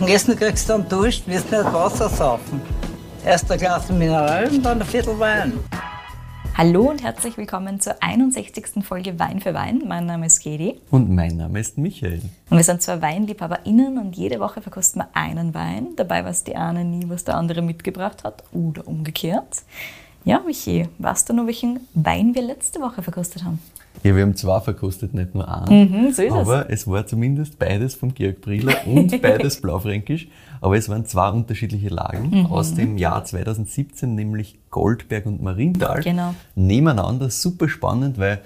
Und Essen kriegst du dann Dusch, wirst nicht Wasser saufen. Erst ein Glas Mineral und dann ein Viertel Wein. Hallo und herzlich willkommen zur 61. Folge Wein für Wein. Mein Name ist Gedi. Und mein Name ist Michael. Und wir sind zwei WeinliebhaberInnen und jede Woche verkosten wir einen Wein. Dabei weiß die eine nie, was der andere mitgebracht hat oder umgekehrt. Ja, Michi, weißt du noch, welchen Wein wir letzte Woche verkostet haben? Ja, wir haben zwei verkostet, nicht nur einen. Mhm, so ist aber es. es war zumindest beides vom Georg Briller und beides Blaufränkisch. Aber es waren zwei unterschiedliche Lagen Mhm. aus dem Jahr 2017, nämlich Goldberg und Marienthal. Genau. Nebeneinander, super spannend, weil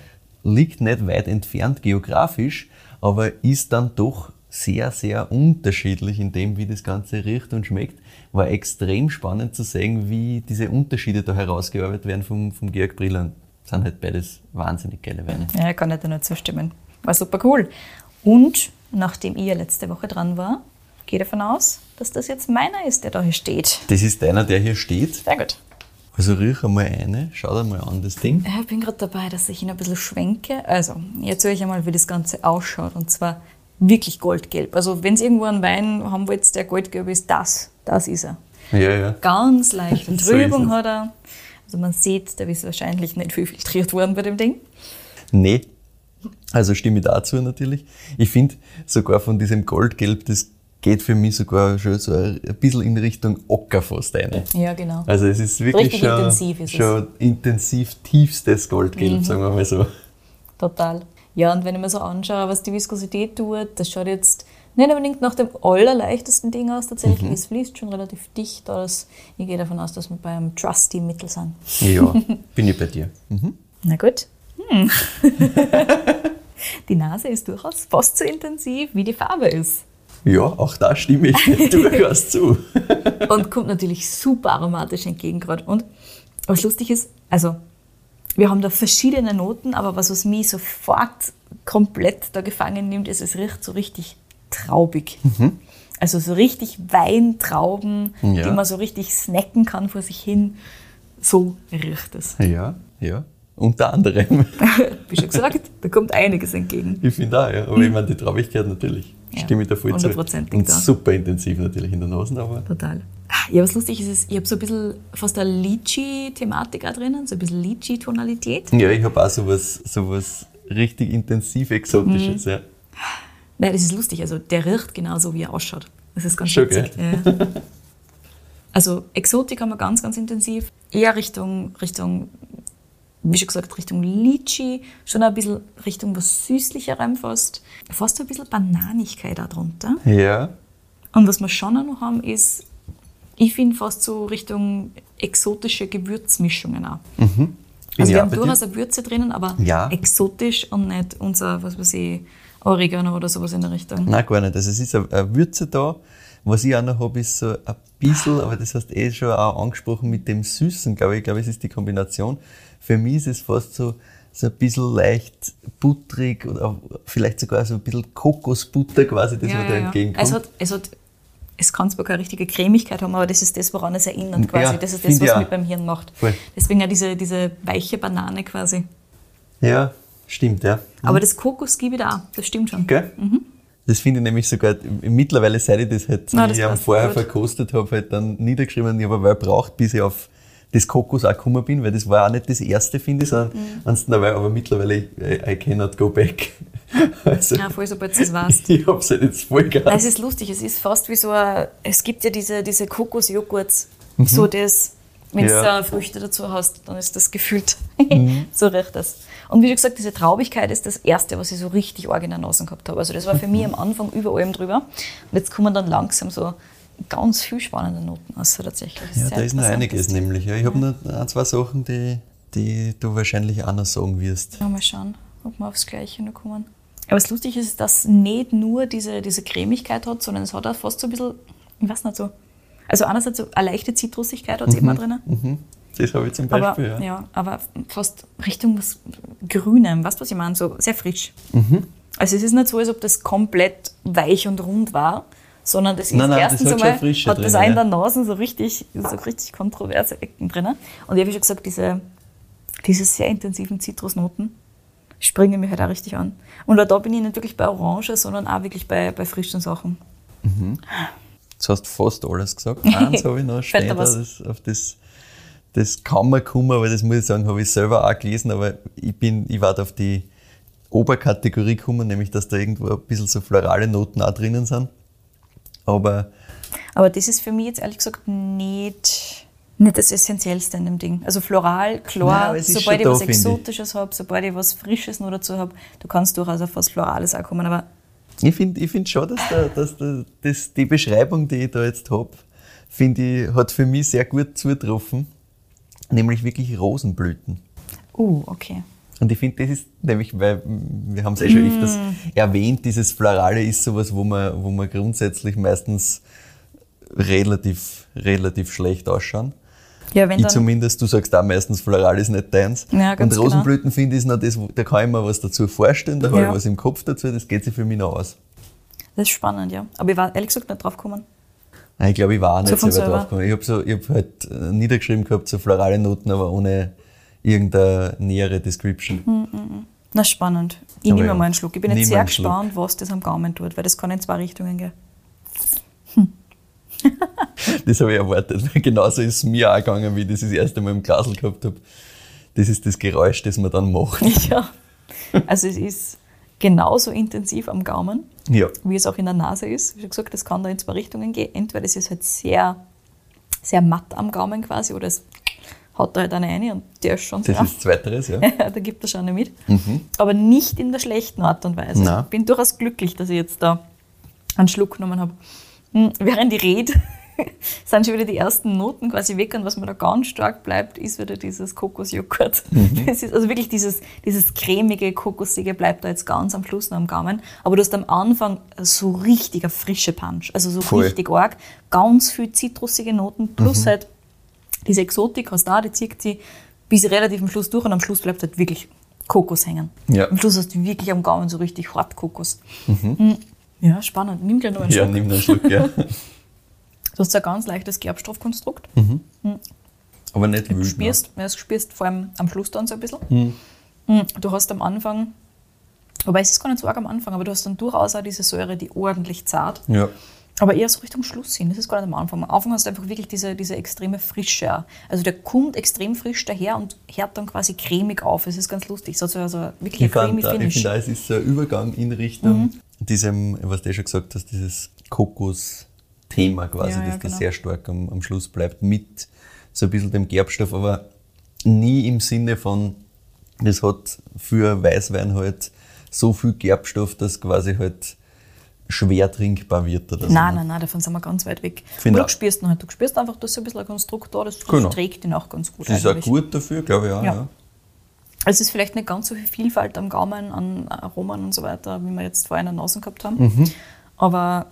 liegt nicht weit entfernt geografisch, aber ist dann doch sehr, sehr unterschiedlich in dem, wie das Ganze riecht und schmeckt. War extrem spannend zu sehen, wie diese Unterschiede da herausgearbeitet werden vom, vom Georg Briller. Sind halt beides wahnsinnig geile Weine. Ja, ich kann nicht nur zustimmen. War super cool. Und nachdem ich ja letzte Woche dran war, gehe ich davon aus, dass das jetzt meiner ist, der da hier steht. Das ist einer, der hier steht. Sehr gut. Also riech einmal eine, schau dir mal an das Ding. Ich bin gerade dabei, dass ich ihn ein bisschen schwenke. Also, ich erzähle euch einmal, wie das Ganze ausschaut. Und zwar wirklich goldgelb. Also, wenn ihr irgendwo einen Wein haben wollt, der goldgelb ist, das, das ist er. Ja, ja. Ganz leichte So Trübung es. hat er. Also, man sieht, da ist wahrscheinlich nicht viel filtriert worden bei dem Ding. Nee. Also stimme ich dazu natürlich. Ich finde sogar von diesem Goldgelb, das geht für mich sogar schon so ein bisschen in Richtung Ocker fast rein. Ja, genau. Also es ist wirklich Richtig schon, intensiv ist schon intensiv tiefstes Goldgelb, sagen wir mal so. Total. Ja, und wenn ich mir so anschaue, was die Viskosität tut, das schaut jetzt nicht unbedingt nach dem allerleichtesten Ding aus tatsächlich. Es fließt schon relativ dicht aus. Ich gehe davon aus, dass wir beim Trusty-Mittel sind. Ja, bin ich bei dir. Mhm. Na gut. Hm. die Nase ist durchaus fast so intensiv, wie die Farbe ist. Ja, auch da stimme ich dir durchaus zu. Und kommt natürlich super aromatisch entgegen gerade. Und was lustig ist, also wir haben da verschiedene Noten, aber was, was mich sofort komplett da gefangen nimmt, ist, es riecht so richtig traubig. Also so richtig Weintrauben, Ja. die man so richtig snacken kann vor sich hin. So riecht es. Ja, ja. Unter anderem. Wie schon gesagt, da kommt einiges entgegen. Ich finde auch, ja. Aber ich meine, die Traubigkeit natürlich. Ja, Stimme ich da voll zu. Und da. super intensiv natürlich in der Nase, aber Total. Ja, was lustig ist, ist, ich habe so ein bisschen fast eine Litchi-Thematik auch drinnen, so ein bisschen Litchi-Tonalität. Ja, ich habe auch sowas, sowas richtig intensiv Exotisches, ja. Nein, das ist lustig. Also der riecht genauso, wie er ausschaut. Das ist ganz Schon, witzig. Ja. Also Exotik haben wir ganz, ganz intensiv. Eher Richtung, Richtung, wie schon gesagt, Richtung Litchi. Schon ein bisschen Richtung was Süßlicherem fast. Fast ein bisschen Bananigkeit da drunter. Ja. Und was wir schon noch haben, ist, ich finde fast so Richtung exotische Gewürzmischungen auch. Bin Also ich wir haben durchaus eine Würze drinnen, aber Ja. exotisch und nicht unser, was weiß ich, Oregano oder sowas in der Richtung. Nein, gar nicht. Also es ist eine, Würze da. Was ich auch noch habe, ist so ein bisschen, aber das hast du eh schon auch angesprochen mit dem Süßen, glaube ich. Ich glaube, es ist die Kombination. Für mich ist es fast so, so ein bisschen leicht butterig oder vielleicht sogar so ein bisschen Kokosbutter quasi, das mir da entgegenkommt. Es, hat, es, hat, es kann zwar keine richtige Cremigkeit haben, aber das ist das, woran es erinnert quasi. Ja, das ist das, was auch. mit beim Hirn macht. Voll. Deswegen ja diese, diese weiche Banane quasi. ja, stimmt, ja. Aber das Kokos gebe ich da auch, das stimmt schon. Gell? Das finde ich nämlich sogar, mittlerweile, seit ich das halt Na, das ich am passt vorher gut. verkostet habe, halt dann niedergeschrieben, ich habe weil braucht, bis ich auf das Kokos auch gekommen bin, weil das war auch nicht das erste, finde ich, sondern Mhm. eins dabei, aber mittlerweile, I, I cannot go back. Also, Ja, voll, sobald du es weißt. ich habe es halt jetzt voll Nein, gehabt. es ist lustig, es ist fast wie so ein, es gibt ja diese, diese Kokosjoghurts, Mhm. so das, wenn Ja. du da Früchte dazu hast, dann ist das gefühlt, so riecht das. Und wie schon gesagt, diese Traubigkeit ist das Erste, was ich so richtig arg in der Nase gehabt habe. Also das war für mich am Anfang über allem drüber. Und jetzt kommen dann langsam so ganz viel spannende Noten aus, so tatsächlich. Ja, da ist noch einiges das- nämlich. Ja. Ich habe noch ein, zwei Sachen, die, die du wahrscheinlich auch noch sagen wirst. Ja, mal schauen, ob wir aufs Gleiche noch kommen. Aber was lustig ist, ist, dass nicht nur diese, diese Cremigkeit hat, sondern es hat auch fast so ein bisschen, ich weiß nicht so, also einerseits so eine leichte Zitrusigkeit hat es immer drinnen. Mhm. Das habe ich zum Aber, Beispiel, ja. ja. aber fast Richtung was Grünem, weißt du, was ich meine? So sehr frisch. Mhm. Also es ist nicht so, als ob das komplett weich und rund war, sondern das ist Nein, nein, das erstens hat schon einmal, hat das drin, auch in ja. der Nase so richtig, so richtig kontroverse Ecken drin. Und ich habe schon gesagt, diese, diese sehr intensiven Zitrusnoten springen mich halt auch richtig an. Und da bin ich nicht wirklich bei Orange, sondern auch wirklich bei, bei frischen Sachen. Jetzt hast du fast alles gesagt. Eins habe ich noch stehen, da, das, auf das, das kann man kommen, aber das muss ich sagen, habe ich selber auch gelesen, aber ich bin, ich warte auf die Oberkategorie gekommen, nämlich dass da irgendwo ein bisschen so florale Noten auch drinnen sind. Aber Aber das ist für mich jetzt ehrlich gesagt nicht, nicht das Essentiellste in dem Ding. Also floral, Nein, klar, ist sobald ich da, was. Exotisches habe, sobald ich was Frisches noch dazu habe, du kannst durchaus auf was Florales auch kommen. Aber ich finde ich find schon, dass, da, dass da, das, die Beschreibung, die ich da jetzt habe, finde ich, hat für mich sehr gut zugetroffen. Nämlich wirklich Rosenblüten. uh, okay. Und ich finde, das ist nämlich, weil mm, wir haben es eh schon öfters erwähnt, dieses Florale ist sowas, wo man, wo man grundsätzlich meistens relativ, relativ schlecht ausschauen. Ja, wenn Ich dann, zumindest, du sagst auch meistens, Floral ist nicht deins. Ja, ganz Und Rosenblüten finde ich ist noch das, da kann ich mir was dazu vorstellen, da habe Ja. ich was im Kopf dazu, das geht sich für mich noch aus. das ist spannend, ja. Aber ich war ehrlich gesagt nicht drauf gekommen. Nein, Ich glaube, ich war auch So nicht von selber selber? drauf gekommen. Ich habe so, ich hab halt äh, niedergeschrieben gehabt, so florale Noten, aber ohne irgendeine nähere Description. Na, spannend. Ich nehme ja, mal einen Schluck. Ich bin jetzt sehr gespannt, was das am Gaumen tut, weil das kann in zwei Richtungen gehen. Das habe ich erwartet. weil Genauso ist es mir auch gegangen, wie ich das das erste Mal im Glasl gehabt habe. Das ist das Geräusch, das man dann macht. Ja. Also es ist genauso intensiv am Gaumen, Ja. wie es auch in der Nase ist. Wie schon gesagt, das kann da in zwei Richtungen gehen. Entweder es ist halt sehr, sehr matt am Gaumen quasi oder es haut da halt eine rein und der ist schon Das sehr. ist Zweiteres, ja. da gibt er schon eine mit. Aber nicht in der schlechten Art und Weise. Nein. Ich bin durchaus glücklich, dass ich jetzt da einen Schluck genommen habe. Hm, Während ich rede, sind schon wieder die ersten Noten quasi weg und was mir da ganz stark bleibt, ist wieder dieses Kokosjoghurt. Ist also wirklich dieses, dieses cremige, kokosige bleibt da jetzt ganz am Schluss noch am Gaumen. Aber du hast am Anfang so richtiger frische Punch, also so Voll. richtig arg, ganz viel zitrusige Noten plus halt diese Exotik hast du auch, die zieht sie bis relativ am Schluss durch und am Schluss bleibt halt wirklich Kokos hängen. Ja. Am Schluss hast du wirklich am Gaumen so richtig hart Kokos. Mhm. Ja, spannend. Nimm gleich noch einen Ja, Schluck. nimm einen Schluck, ja. Du hast ein ganz leichtes Gerbstoffkonstrukt. Aber nicht Du wild. spürst, ja, du spürst vor allem am Schluss dann so ein bisschen. Hm. Mhm. Du hast am Anfang, wobei es ist gar nicht so arg am Anfang, aber du hast dann durchaus auch diese Säure, die ordentlich zart. Ne? Ja. Aber eher so Richtung Schluss hin. Das ist gar nicht am Anfang. Am Anfang hast du einfach wirklich diese, diese extreme Frische. Also der kommt extrem frisch daher und hört dann quasi cremig auf. Es ist ganz lustig. So, so, so wirklich Ich, ein creamy fand, da- ich Finish. finde, es ist so ein Übergang in Richtung diesem, was du eh schon gesagt hast, dieses Kokos-Thema quasi, Ja, ja, dass das genau. sehr stark am, am Schluss bleibt, mit so ein bisschen dem Gerbstoff, aber nie im Sinne von, das hat für Weißwein halt so viel Gerbstoff, dass quasi halt schwer trinkbar wird oder so. Nein, nein, nein, davon sind wir ganz weit weg. Auch. du spürst halt. Du spürst einfach, dass so ein bisschen ein Konstrukt da das, das Genau. trägt ihn auch ganz gut. Das ist auch gut dafür, glaube ich auch. Ja. Ja. Also es ist vielleicht nicht ganz so viel Vielfalt am Gaumen, an Aromen und so weiter, wie wir jetzt vorher in der Nase gehabt haben. Mhm. Aber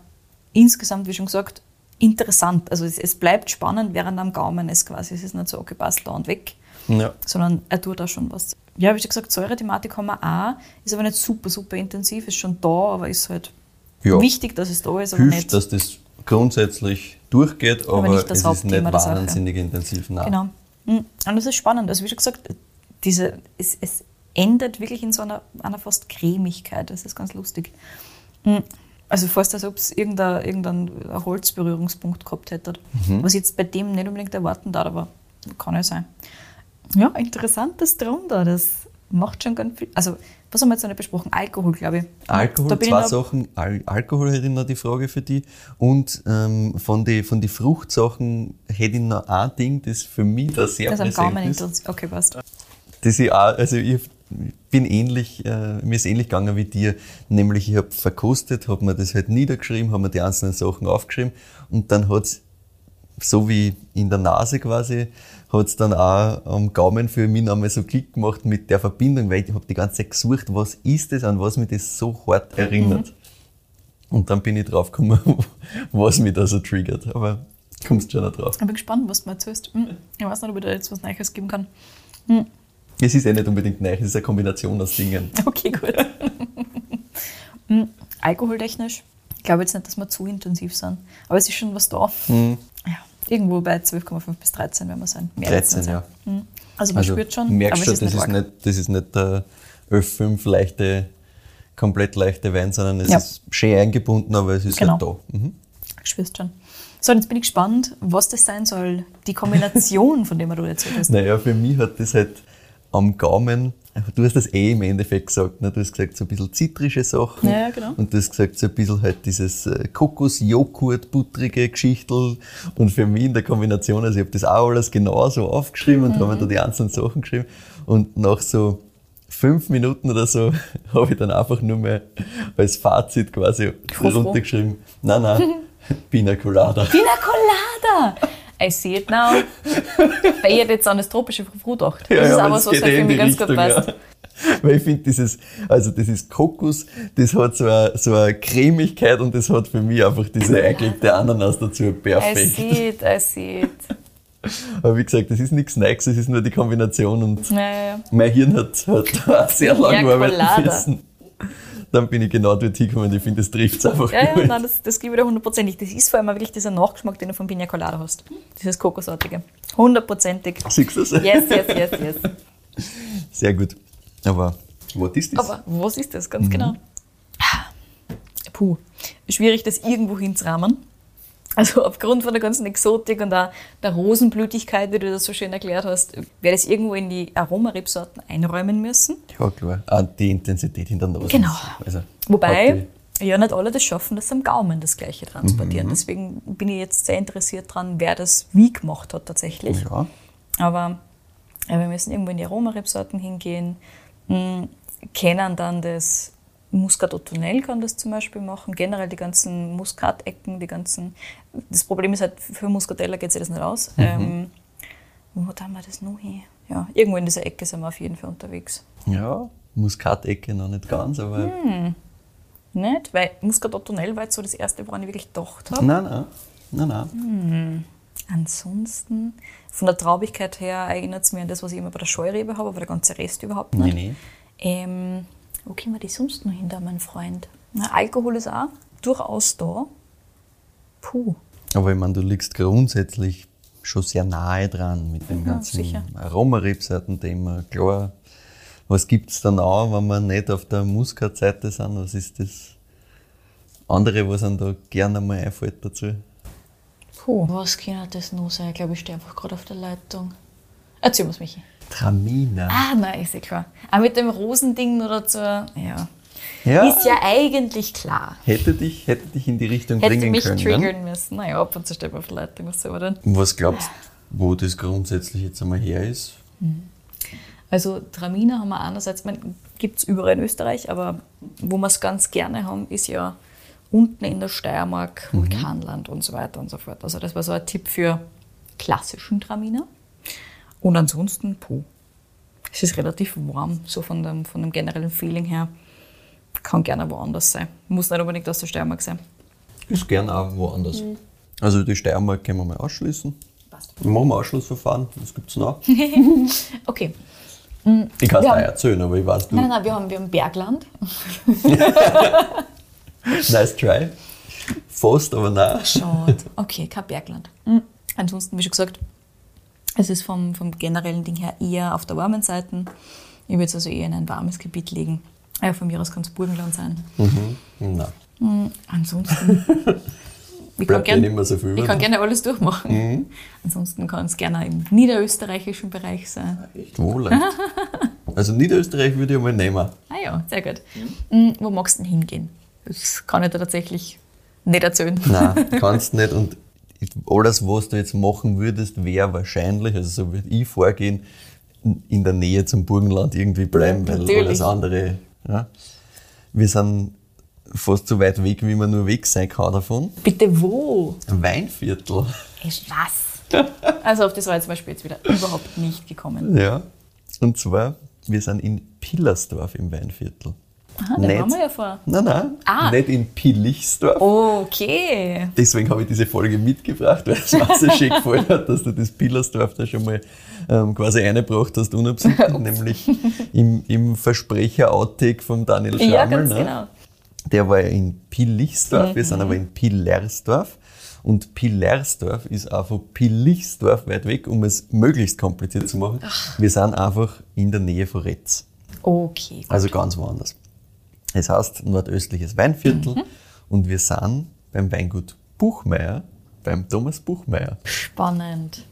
insgesamt, wie schon gesagt, interessant. Also es, es bleibt spannend, während am Gaumen ist quasi. Es ist nicht so, okay, passt da und weg, Ja. sondern er tut da schon was. Ja, wie schon gesagt, Säurethematik haben wir auch, ist aber nicht super, super intensiv, ist schon da, aber ist halt Ja. wichtig, dass es da ist, aber Hilft, nicht. dass das grundsätzlich durchgeht, aber, nicht das es ist nicht der Sache. wahnsinnig intensiv. Nein. Genau. Mhm. Und das ist spannend. Also wie schon gesagt, diese, es, es endet wirklich in so einer, einer fast Cremigkeit. Das ist ganz lustig. Mhm. Also fast, als ob es irgendein, irgendein Holzberührungspunkt gehabt hätte. Mhm. Was ich jetzt bei dem nicht unbedingt erwarten darf, aber kann ja sein. Ja, interessantes da. Das macht schon ganz viel. Also, was haben wir jetzt noch nicht besprochen? Alkohol, glaube ich. Alkohol, zwei ich Sachen. Al Alkohol hätte ich noch die Frage für dich. Und ähm, von den von die Fruchtsachen hätte ich noch ein Ding, das für mich da sehr Das präsent ist. Okay, passt. Das ich auch, also ich bin ähnlich, äh, mir ist ähnlich gegangen wie dir, nämlich ich habe verkostet, habe mir das halt niedergeschrieben, habe mir die einzelnen Sachen aufgeschrieben und dann hat's so wie in der Nase quasi, hat's dann auch am Gaumen für mich nochmal so Klick gemacht mit der Verbindung, weil ich habe die ganze Zeit gesucht, was ist das, an was mich das so hart erinnert. Und dann bin ich drauf gekommen, was mich da so triggert. Aber kommst schon noch drauf. Ich bin gespannt, was du mir erzählst. Hm, Ich weiß nicht, ob ich da jetzt was Neues geben kann. Es ist eh nicht unbedingt neu, es ist eine Kombination aus Dingen. Okay, gut. Hm, Alkoholtechnisch glaube jetzt nicht, dass wir zu intensiv sind. Aber es ist schon was da. Hm. Ja, irgendwo bei 12,5 bis 13 werden wir sein. Mehr wird's 13, nicht sein. ja. Hm. Also man spürt schon, merkst aber schon, es ist das, nicht ist nicht, das ist nicht der Ö5 leichte, komplett leichte Wein, sondern es Ja. ist schön eingebunden, aber es ist Genau. halt da. Mhm. spürst schon. So, jetzt bin ich gespannt, was das sein soll. Die Kombination, von der du erzählt hast. Naja, für mich hat das halt am Gaumen, du hast das eh im Endeffekt gesagt, ne? du hast gesagt so ein bisschen zitrische Sachen Ja, genau. und du hast gesagt so ein bisschen halt dieses äh, Kokos-Joghurt, buttrige Geschichtel und für mich in der Kombination, also ich habe das auch alles genauso aufgeschrieben und habe mir da die einzelnen Sachen geschrieben und nach so fünf Minuten oder so habe ich dann einfach nur mehr als Fazit quasi runtergeschrieben, nein, nein, Pina Colada. Pina Colada! I see it now. Weil ich hätte jetzt an das tropische Früh gedacht. Das ist aber das so, halt eh für mich ganz gut Richtung, passt. ja. Weil ich finde, dieses, also das ist Kokos, das hat so eine, so eine Cremigkeit und das hat für mich einfach diese eingelegte Ananas dazu I perfekt. see it, I see it. Aber wie gesagt, das ist nichts Neues, es ist nur die Kombination und Ja, ja, ja. mein Hirn hat, hat sehr lange Ja, arbeiten müssen. Dann bin ich genau dort hingekommen ich finde, das trifft es einfach Ja, ja, gut. nein, das, das gebe ich dir hundertprozentig. Das ist vor allem wirklich dieser Nachgeschmack, den du von Pina Colada hast. Dieses Kokosartige. Hundertprozentig. Siehst du das? Yes, yes, yes, yes. Sehr gut. Aber was ist das? Aber was ist das ganz genau? Puh, schwierig, das irgendwo hinzurahmen. Also aufgrund von der ganzen Exotik und auch der Rosenblütigkeit, die du das so schön erklärt hast, werde ich es irgendwo in die Aromarebsorten einräumen müssen. ja, klar. Ah, die Intensität in der Nase. Genau. Also, Wobei ja nicht alle das schaffen, das am Gaumen das Gleiche transportieren. Deswegen bin ich jetzt sehr interessiert dran, wer das wie gemacht hat tatsächlich. Ja. Aber ja, wir müssen irgendwo in die Aromarebsorten hingehen, mh, kennen dann das Muscat Autunel kann das zum Beispiel machen, generell die ganzen Muskatecken, die ganzen, das Problem ist halt, für Muscatella geht sich das nicht aus. Ähm, wo haben wir das noch hin? Ja, irgendwo in dieser Ecke sind wir auf jeden Fall unterwegs. Ja, Muskatecke noch nicht ganz, aber. Hm. Nicht? Weil Muscat Autunel war jetzt so das erste, woran ich wirklich gedacht habe. Nein, nein. Nein, nein. Hm. Ansonsten, von der Traubigkeit her erinnert es mich an das, was ich immer bei der Scheurebe habe, aber der ganze Rest überhaupt nicht. Nee, nee. Ähm, wo kriegen wir die sonst noch hin, da, mein Freund? Na, Alkohol ist auch durchaus da. Puh. Aber ich meine, du liegst grundsätzlich schon sehr nahe dran mit dem ganzen sicher. Aromarebsorten-Thema. Klar, was gibt es dann auch, wenn wir nicht auf der Muskatseite sind? Was ist das andere, was einem da gerne mal einfällt dazu? Puh. Was kann das noch sein? Ich glaube, ich stehe einfach gerade auf der Leitung. Erzähl mir's, Michi. Tramina. Ah, nein, ist ja klar. Aber mit dem Rosending oder so, ja. ja, Ist ja eigentlich klar. hätte, dich, hätte dich in die Richtung Hätte bringen mich können. Ne? triggern müssen. Naja, ab und zu steht man auf was soll man denn? Was glaubst du, wo das grundsätzlich jetzt einmal her ist? Also Traminer haben wir einerseits, gibt es überall in Österreich, aber wo wir es ganz gerne haben, ist ja unten in der Steiermark, Vulkanland und so weiter und so fort. Also das war so ein Tipp für klassischen Traminer. Und ansonsten, puh, es ist relativ warm, so von dem, von dem generellen Feeling her. Kann gerne woanders sein. Muss nicht unbedingt aus der Steiermark sein. Ist gern auch woanders. Also die Steiermark können wir mal ausschließen. Passt. Machen wir Ausschlussverfahren. Was gibt es noch? Okay. Ich kann es Wir dir erzählen, aber ich weiß, du. Nein, nein, nein, wir haben, wir haben Bergland. Nice try. Fast, aber nein. Schade. Okay, kein Bergland. Mhm. Ansonsten, wie schon gesagt, es ist vom, vom generellen Ding her eher auf der warmen Seite. Ich würde es also eher in ein warmes Gebiet legen. Ja, von mir aus kann es Burgenland sein. Nein. Mhm. Ansonsten. ich kann, gern, so ich kann gerne alles durchmachen. Ansonsten kann es gerne im niederösterreichischen Bereich sein. Echt wohl. Also Niederösterreich würde ich mal nehmen. Ah ja, sehr gut. Mhm. Wo magst du denn hingehen? Das kann ich dir tatsächlich nicht erzählen. Nein, kannst nicht. Und alles, was du jetzt machen würdest, wäre wahrscheinlich, also so würde ich vorgehen, in der Nähe zum Burgenland irgendwie bleiben, weil Natürlich. alles andere. Ja. Wir sind fast so weit weg, wie man nur weg sein kann davon. Bitte wo? Ein Weinviertel. Ist was? Also auf das war ich zum Beispiel jetzt wieder überhaupt nicht gekommen. Ja. Und zwar, wir sind in Pillersdorf im Weinviertel. Aha, da waren wir ja vor. Nein, nein, Ah. nicht in Pillichsdorf. Okay. Deswegen habe ich diese Folge mitgebracht, weil es mir so schön gefallen hat, dass du das Pillersdorf da schon mal ähm, quasi eingebracht hast, unabsichtlich, nämlich im, im Versprecher-Outtake von Daniel Schrammel. Ja, ganz ne? genau. Der war ja in Pillichsdorf, wir sind aber in Pillersdorf. Und Pillersdorf ist auch von Pillichsdorf weit weg, um es möglichst kompliziert zu machen. Wir sind einfach in der Nähe von Retz. Okay. Also ganz woanders. Es heißt nordöstliches Weinviertel Mhm. und wir sind beim Weingut Buchmeier beim Thomas Buchmeier. Spannend.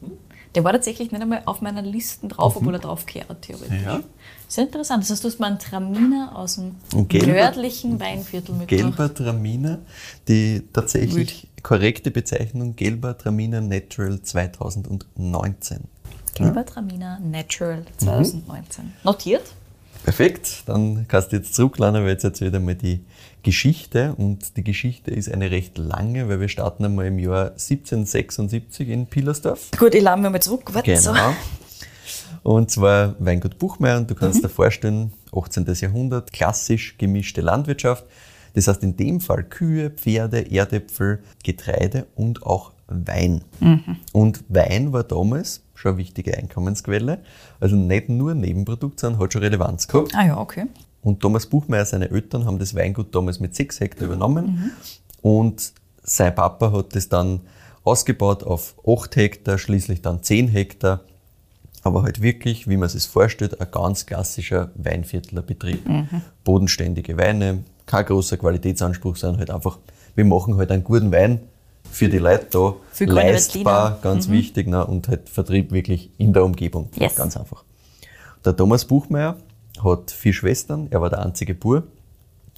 Der war tatsächlich nicht einmal auf meiner Liste drauf, obwohl er drauf gehört, theoretisch. Ja. Sehr interessant. Das heißt, du hast mal einen Traminer aus dem gelber- nördlichen Weinviertel mitgebracht. Gelber Traminer, die tatsächlich korrekte Bezeichnung Gelber Traminer Natural 2019. Gelber Traminer Natural 2019. Notiert? Perfekt, dann kannst du jetzt zurücklernen, weil jetzt jetzt wieder mal die Geschichte und die Geschichte ist eine recht lange, weil wir starten einmal im Jahr 1776 in Pilersdorf. Gut, ich lade mir mal zurück. Warte, so. Genau. Und zwar Weingut Buchmeier und du kannst dir vorstellen, 18. Jahrhundert, klassisch gemischte Landwirtschaft. Das heißt in dem Fall Kühe, Pferde, Erdäpfel, Getreide und auch Wein. Und Wein war damals schon eine wichtige Einkommensquelle. Also nicht nur Nebenprodukt, sondern hat schon Relevanz gehabt. Ah ja, okay. Und Thomas Buchmeier, seine Eltern, haben das Weingut damals mit sechs Hektar übernommen. Und sein Papa hat das dann ausgebaut auf acht Hektar, schließlich dann zehn Hektar. Aber halt wirklich, wie man sich vorstellt, ein ganz klassischer Weinviertlerbetrieb. Bodenständige Weine, kein großer Qualitätsanspruch, sondern halt einfach, wir machen halt einen guten Wein für die Leute da, Für leistbar, ganz wichtig, ne? und halt Vertrieb wirklich in der Umgebung. Yes. Ganz einfach. Der Thomas Buchmeier hat vier Schwestern, er war der einzige Bub.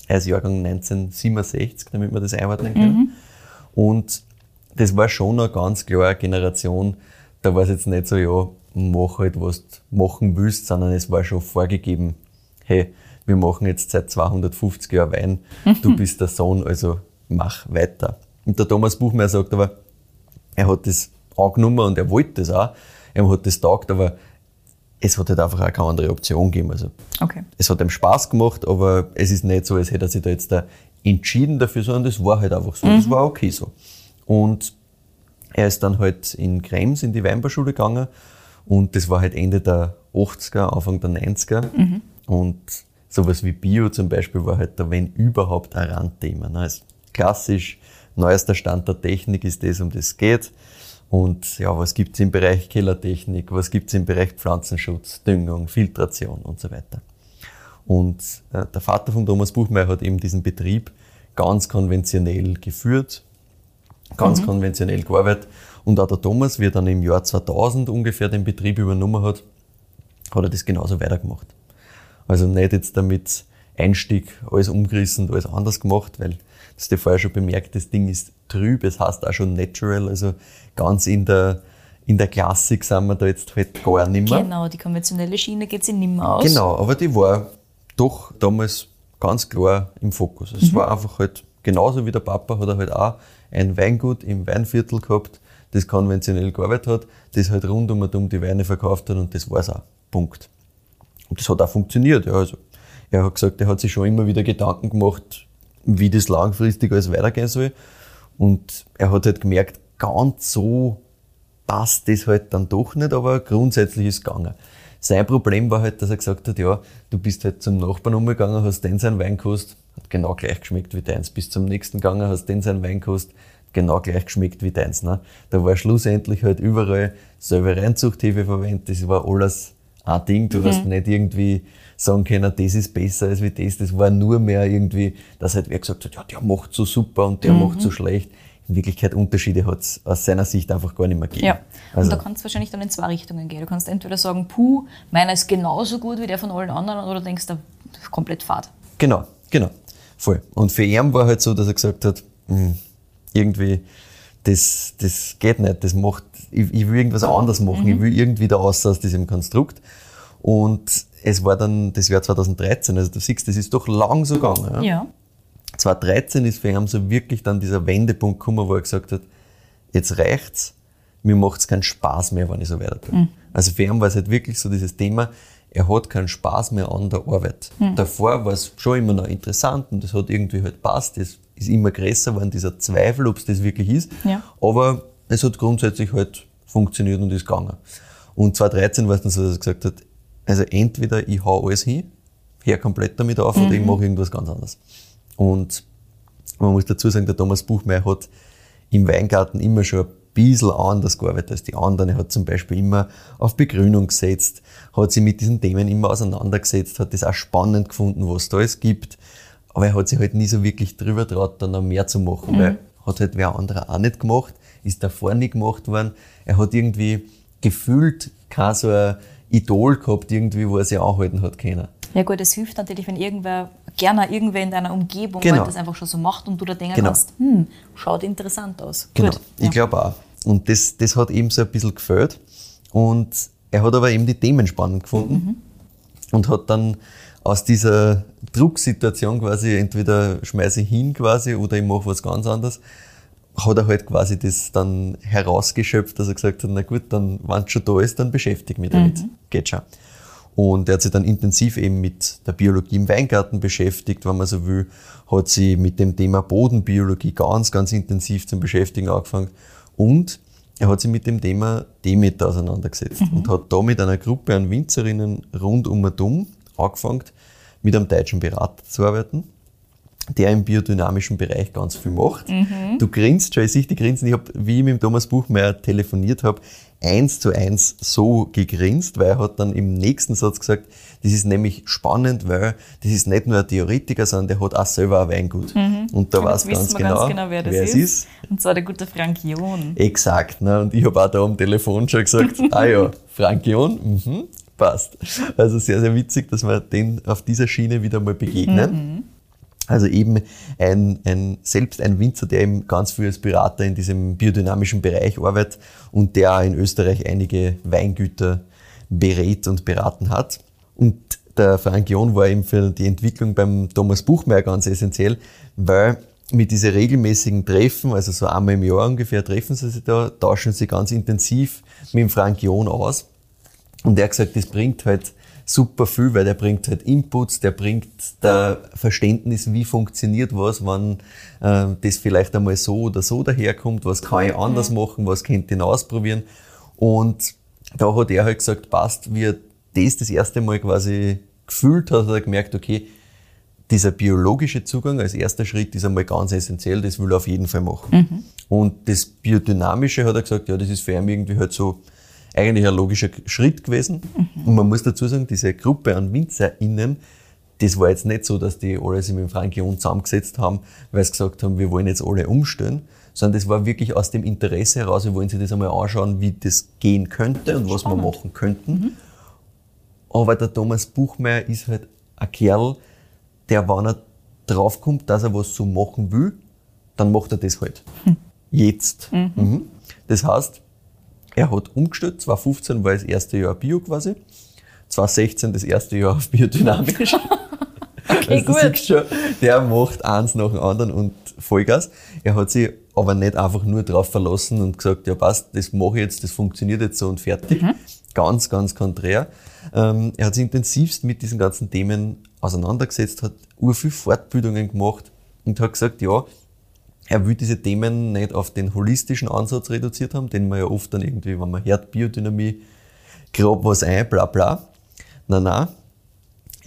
Er ist Jahrgang 1967, damit man das einordnen kann. Und das war schon eine ganz klare Generation, da war es jetzt nicht so, ja, mach halt, was du machen willst, sondern es war schon vorgegeben, hey, wir machen jetzt seit 250 Jahren Wein, du bist der Sohn, also mach weiter. Und der Thomas Buchmeier sagt aber, er hat das angenommen und er wollte das auch, er hat das taugt, aber es hat halt einfach auch keine andere Option gegeben. Also Okay. es hat ihm Spaß gemacht, aber es ist nicht so, als hätte er sich da jetzt da entschieden dafür, sondern das war halt einfach so. Das war okay so. Und er ist dann halt in Krems in die Weinbauschule gegangen und das war halt Ende der 80er, Anfang der 90er. Und sowas wie Bio zum Beispiel war halt da, wenn überhaupt, ein Randthema. Ne? Also klassisch, neuester Stand der Technik ist das, um das es geht. Und ja, was gibt's im Bereich Kellertechnik, was gibt's im Bereich Pflanzenschutz, Düngung, Filtration und so weiter. Und äh, der Vater von Thomas Buchmeier hat eben diesen Betrieb ganz konventionell geführt, ganz konventionell gearbeitet. Und auch der Thomas, wie er dann im Jahr 2000 ungefähr den Betrieb übernommen hat, hat er das genauso weitergemacht. Also nicht jetzt damit Einstieg alles umgerissen und alles anders gemacht, weil hast du vorher schon bemerkt, das Ding ist trüb, es heißt auch schon natural, also ganz in der, in der Klassik sind wir da jetzt halt gar nicht mehr. Genau, die konventionelle Schiene geht sich nicht mehr aus. Genau, aber die war doch damals ganz klar im Fokus. Es war einfach halt, genauso wie der Papa hat er halt auch ein Weingut im Weinviertel gehabt, das konventionell gearbeitet hat, das halt rund um und um die Weine verkauft hat und das war's auch. Punkt. Und das hat auch funktioniert. Ja, also er hat gesagt, er hat sich schon immer wieder Gedanken gemacht, wie das langfristig alles weitergehen soll. Und er hat halt gemerkt, ganz so passt das halt dann doch nicht, aber grundsätzlich ist es gegangen. Sein Problem war halt, dass er gesagt hat, ja, du bist halt zum Nachbarn umgegangen, hast den seinen Wein gekostet, hat genau gleich geschmeckt wie deins. Bist zum nächsten gegangen, hast den seinen Wein gekostet, genau gleich geschmeckt wie deins. Ne? Da war schlussendlich halt überall selber Reinzuchthefe verwendet, das war alles ein Ding. Du hast nicht irgendwie sagen können, das ist besser als wie das. Das war nur mehr irgendwie, dass halt wer gesagt hat, ja, der macht so super und der macht so schlecht. In Wirklichkeit Unterschiede hat es aus seiner Sicht einfach gar nicht mehr gegeben. Ja, und Also, da kannst du wahrscheinlich dann in zwei Richtungen gehen. Du kannst entweder sagen, puh, meiner ist genauso gut wie der von allen anderen, oder denkst du, komplett fad. Genau, genau. Voll. Und für ihn war halt so, dass er gesagt hat, "Hm, irgendwie, das, das geht nicht, das macht, ich, ich will irgendwas anderes machen, ich will irgendwie da raus aus diesem Konstrukt. Und es war dann das Jahr 2013, also du siehst, das ist doch lang so gegangen. Ja? Ja. 2013 ist für ihn so wirklich dann dieser Wendepunkt gekommen, wo er gesagt hat, jetzt reicht's, mir macht's keinen Spaß mehr, wenn ich so weiter tue. Also für ihn war es halt wirklich so dieses Thema, er hat keinen Spaß mehr an der Arbeit. Davor war es schon immer noch interessant und das hat irgendwie halt passt, das ist immer größer geworden, dieser Zweifel, ob es das wirklich ist. Ja. Aber es hat grundsätzlich halt funktioniert und ist gegangen. Und 2013 war es dann so, dass er gesagt hat, also entweder ich hau alles hin, hör komplett damit auf, oder ich mache irgendwas ganz anderes. Und man muss dazu sagen, der Thomas Buchmeier hat im Weingarten immer schon ein bisschen anders gearbeitet als die anderen. Er hat zum Beispiel immer auf Begrünung gesetzt, hat sich mit diesen Themen immer auseinandergesetzt, hat das auch spannend gefunden, was da alles gibt. Aber er hat sich halt nie so wirklich drüber traut, dann noch mehr zu machen, weil hat halt wer anderer auch nicht gemacht, ist davor nicht gemacht worden. Er hat irgendwie gefühlt kein so ein Idol gehabt, irgendwie, wo er sich anhalten hat können. Ja gut, es hilft natürlich, wenn irgendwer, gerne irgendwer in deiner Umgebung Genau. halt das einfach schon so macht und du da denken Genau. kannst, hm, schaut interessant aus. Genau, Gut. ich ja. glaube auch. Und das, das hat ihm so ein bisschen gefällt. Und er hat aber eben die Themen spannend gefunden und hat dann aus dieser Drucksituation quasi, entweder schmeiße ich hin quasi oder ich mache was ganz anderes, hat er halt quasi das dann herausgeschöpft, dass er gesagt hat, na gut, dann, wenn es schon da ist, dann beschäftige mich damit. Geht schon. Und er hat sich dann intensiv eben mit der Biologie im Weingarten beschäftigt, wenn man so will, hat sich mit dem Thema Bodenbiologie ganz, ganz intensiv zum Beschäftigen angefangen. Und er hat sich mit dem Thema Demeter auseinandergesetzt und hat da mit einer Gruppe an Winzerinnen rund um und um angefangen, mit einem deutschen Berater zu arbeiten, der im biodynamischen Bereich ganz viel macht. Du grinst schon, ich sehe die Grinsen. Ich habe, wie ich mit dem Thomas Buchmeier telefoniert habe, eins zu eins so gegrinst, weil er hat dann im nächsten Satz gesagt, das ist nämlich spannend, weil das ist nicht nur ein Theoretiker, sondern der hat auch selber ein Weingut. Und da weiß ganz genau, ganz genau, wer das es ist. ist. Und zwar der gute Frank John. Exakt. Ne? Und ich habe auch da am Telefon schon gesagt, ah ja, Frank John, mhm, passt. Also sehr, sehr witzig, dass wir den auf dieser Schiene wieder mal begegnen. Also eben ein, ein, selbst ein Winzer, der eben ganz viel als Berater in diesem biodynamischen Bereich arbeitet und der in Österreich einige Weingüter berät und beraten hat. Und der Frank John war eben für die Entwicklung beim Thomas Buchmeier ganz essentiell, weil mit diesen regelmäßigen Treffen, also so einmal im Jahr ungefähr, treffen sie sich da, tauschen sie ganz intensiv mit dem Frank John aus. Und er hat gesagt, das bringt halt super viel, weil der bringt halt Inputs, der bringt da Verständnis, wie funktioniert was, wann äh, das vielleicht einmal so oder so daherkommt, was kann ich anders machen, was könnte ich ausprobieren. Und da hat er halt gesagt, passt, wie er das das erste Mal quasi gefühlt hat, hat er gemerkt, okay, dieser biologische Zugang als erster Schritt ist einmal ganz essentiell, das will er auf jeden Fall machen. Und das Biodynamische hat er gesagt, ja, das ist für ihn irgendwie halt so eigentlich ein logischer Schritt gewesen. Und man muss dazu sagen, diese Gruppe an WinzerInnen, das war jetzt nicht so, dass die alle sich mit dem Frank John zusammengesetzt haben, weil sie gesagt haben, wir wollen jetzt alle umstellen, sondern das war wirklich aus dem Interesse heraus, wir wollen sich das einmal anschauen, wie das gehen könnte und was wir machen könnten. Aber der Thomas Buchmeier ist halt ein Kerl, der, wenn er draufkommt, dass er was so machen will, dann macht er das halt. Jetzt. Mhm. Das heißt, er hat umgestellt, 2015 war das erste Jahr Bio quasi, 2016 das erste Jahr auf biodynamisch. Okay, Also gut. schon, der macht eins nach dem anderen und Vollgas. Er hat sich aber nicht einfach nur darauf verlassen und gesagt, ja passt, das mache ich jetzt, das funktioniert jetzt so und fertig. Ganz, ganz konträr. Ähm, er hat sich intensivst mit diesen ganzen Themen auseinandergesetzt, hat ur viel Fortbildungen gemacht und hat gesagt, ja, er will diese Themen nicht auf den holistischen Ansatz reduziert haben, den man ja oft dann irgendwie, wenn man hört, Biodynamie, grob was ein, bla bla. Nein, nein.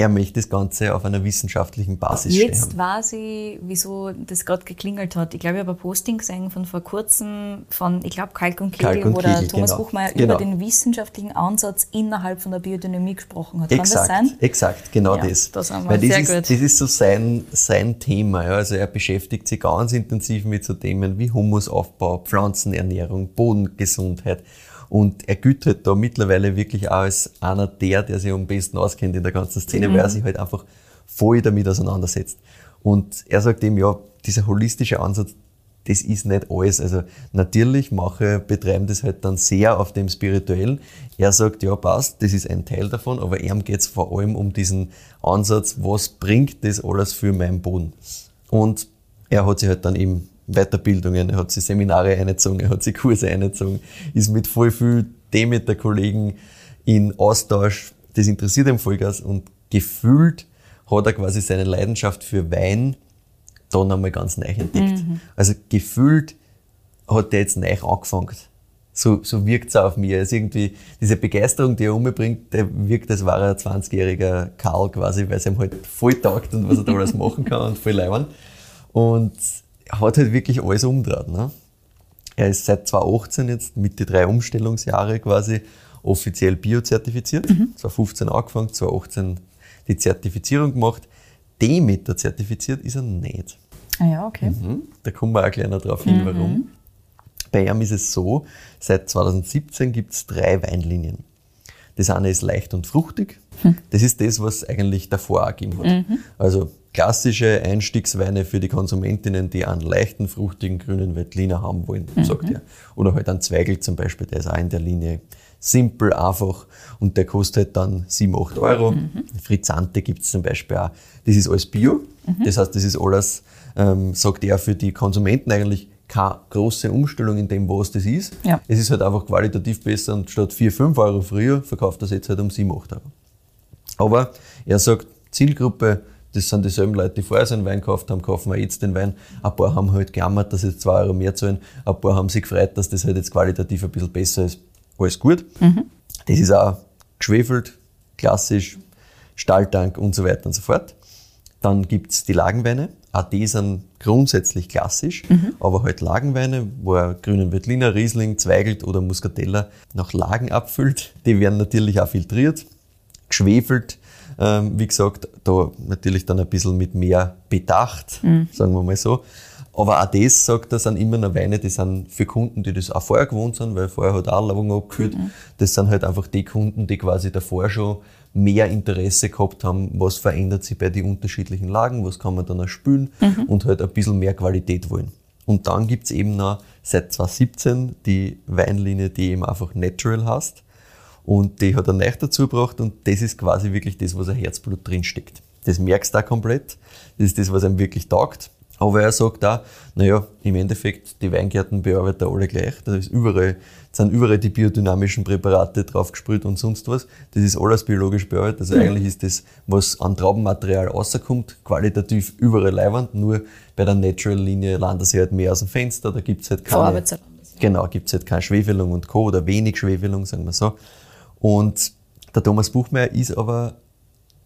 Er möchte das Ganze auf einer wissenschaftlichen Basis Jetzt stehen. weiß ich, wieso das gerade geklingelt hat. Ich glaube, ich habe ein Posting gesehen von vor kurzem von, ich glaube, Kalk und Kegel, Kalk und wo der Kegel, Thomas genau. Buchmeier Genau. über den wissenschaftlichen Ansatz innerhalb von der Biodynamie gesprochen hat. Kann das Exakt, sein? exakt, genau Ja, das. das. Weil das ist, gut. das ist so sein, sein Thema. Ja. Also er beschäftigt sich ganz intensiv mit so Themen wie Humusaufbau, Pflanzenernährung, Bodengesundheit. Und er gilt halt da mittlerweile wirklich auch als einer der, der sich am besten auskennt in der ganzen Szene, Mhm. weil er sich halt einfach voll damit auseinandersetzt. Und er sagt eben, ja, dieser holistische Ansatz, das ist nicht alles. Also natürlich mache betreiben das halt dann sehr auf dem Spirituellen. Er sagt, ja passt, das ist ein Teil davon, aber ihm geht es vor allem um diesen Ansatz, was bringt das alles für meinen Boden. Und er hat sich halt dann eben Weiterbildungen, er hat sich Seminare eingezogen, er hat sich Kurse eingezogen, ist mit voll viel Demeter-Kollegen in Austausch. Das interessiert ihn Vollgas und gefühlt hat er quasi seine Leidenschaft für Wein dann einmal ganz neu entdeckt. Also gefühlt hat der jetzt neu angefangen. So, so wirkt es auf mich. Also irgendwie diese Begeisterung, die er umbringt, der wirkt, als wäre er ein 20-jähriger Karl quasi, weil es ihm halt voll taugt und was er da alles machen kann und voll leibern. Und er hat halt wirklich alles umgedreht. Ne? Er ist seit 2018 jetzt mit den drei Umstellungsjahre quasi offiziell biozertifiziert. 2015 angefangen, 2018 die Zertifizierung gemacht. Demeter zertifiziert ist er nicht. Ah ja, okay. Mhm. Da kommen wir auch gleich noch drauf hin, warum. Bei ihm ist es so, seit 2017 gibt es drei Weinlinien. Das eine ist leicht und fruchtig. Das ist das, was eigentlich davor auch gegeben hat. Also klassische Einstiegsweine für die Konsumentinnen, die einen leichten, fruchtigen grünen Veltliner haben wollen, sagt er. Oder halt einen Zweigel zum Beispiel, der ist auch in der Linie simpel, einfach und der kostet dann 7, 8 Euro. Frizzante gibt es zum Beispiel auch. Das ist alles Bio. Das heißt, das ist alles, ähm, sagt er, für die Konsumenten eigentlich keine große Umstellung in dem, was das ist. Ja. Es ist halt einfach qualitativ besser und statt 4, 5 Euro früher verkauft er es jetzt halt um 7, 8 Euro. Aber er sagt, Zielgruppe, das sind dieselben Leute, die vorher seinen Wein gekauft haben, kaufen wir jetzt den Wein. Ein paar haben halt gejammert, dass sie jetzt 2 Euro mehr zahlen. Ein paar haben sich gefreut, dass das halt jetzt qualitativ ein bisschen besser ist. Alles gut. Das ist auch geschwefelt, klassisch, Stahltank und so weiter und so fort. Dann gibt's die Lagenweine. Auch die sind grundsätzlich klassisch, aber halt Lagenweine, wo er grünen Veltliner, Riesling, Zweigelt oder Muscatella nach Lagen abfüllt. Die werden natürlich auch filtriert, geschwefelt. Ähm, wie gesagt, da natürlich dann ein bisschen mit mehr Bedacht, sagen wir mal so. Aber auch das, sagt er, sind immer noch Weine, die sind für Kunden, die das auch vorher gewohnt sind, weil vorher hat auch Werbung abgefüllt. Das sind halt einfach die Kunden, die quasi davor schon mehr Interesse gehabt haben, was verändert sich bei den unterschiedlichen Lagen, was kann man dann auch spülen und halt ein bisschen mehr Qualität wollen. Und dann gibt's eben noch seit 2017 die Weinlinie, die eben einfach Natural heißt. Und die hat er neu dazu gebracht und das ist quasi wirklich das, was ein Herzblut drinsteckt. Das merkst du auch komplett. Das ist das, was einem wirklich taugt. Aber er sagt auch, naja, im Endeffekt, die Weingärten bearbeiten alle gleich. Da ist überall, sind überall die biodynamischen Präparate draufgesprüht und sonst was. Das ist alles biologisch bearbeitet. Also eigentlich ist das, was an Traubenmaterial rauskommt, qualitativ überall leiwand. Nur bei der Natural-Linie landet sie halt mehr aus dem Fenster. Da gibt's halt keine. Genau, gibt's halt keine Schwefelung und Co. oder wenig Schwefelung, sagen wir so. Und der Thomas Buchmeier ist aber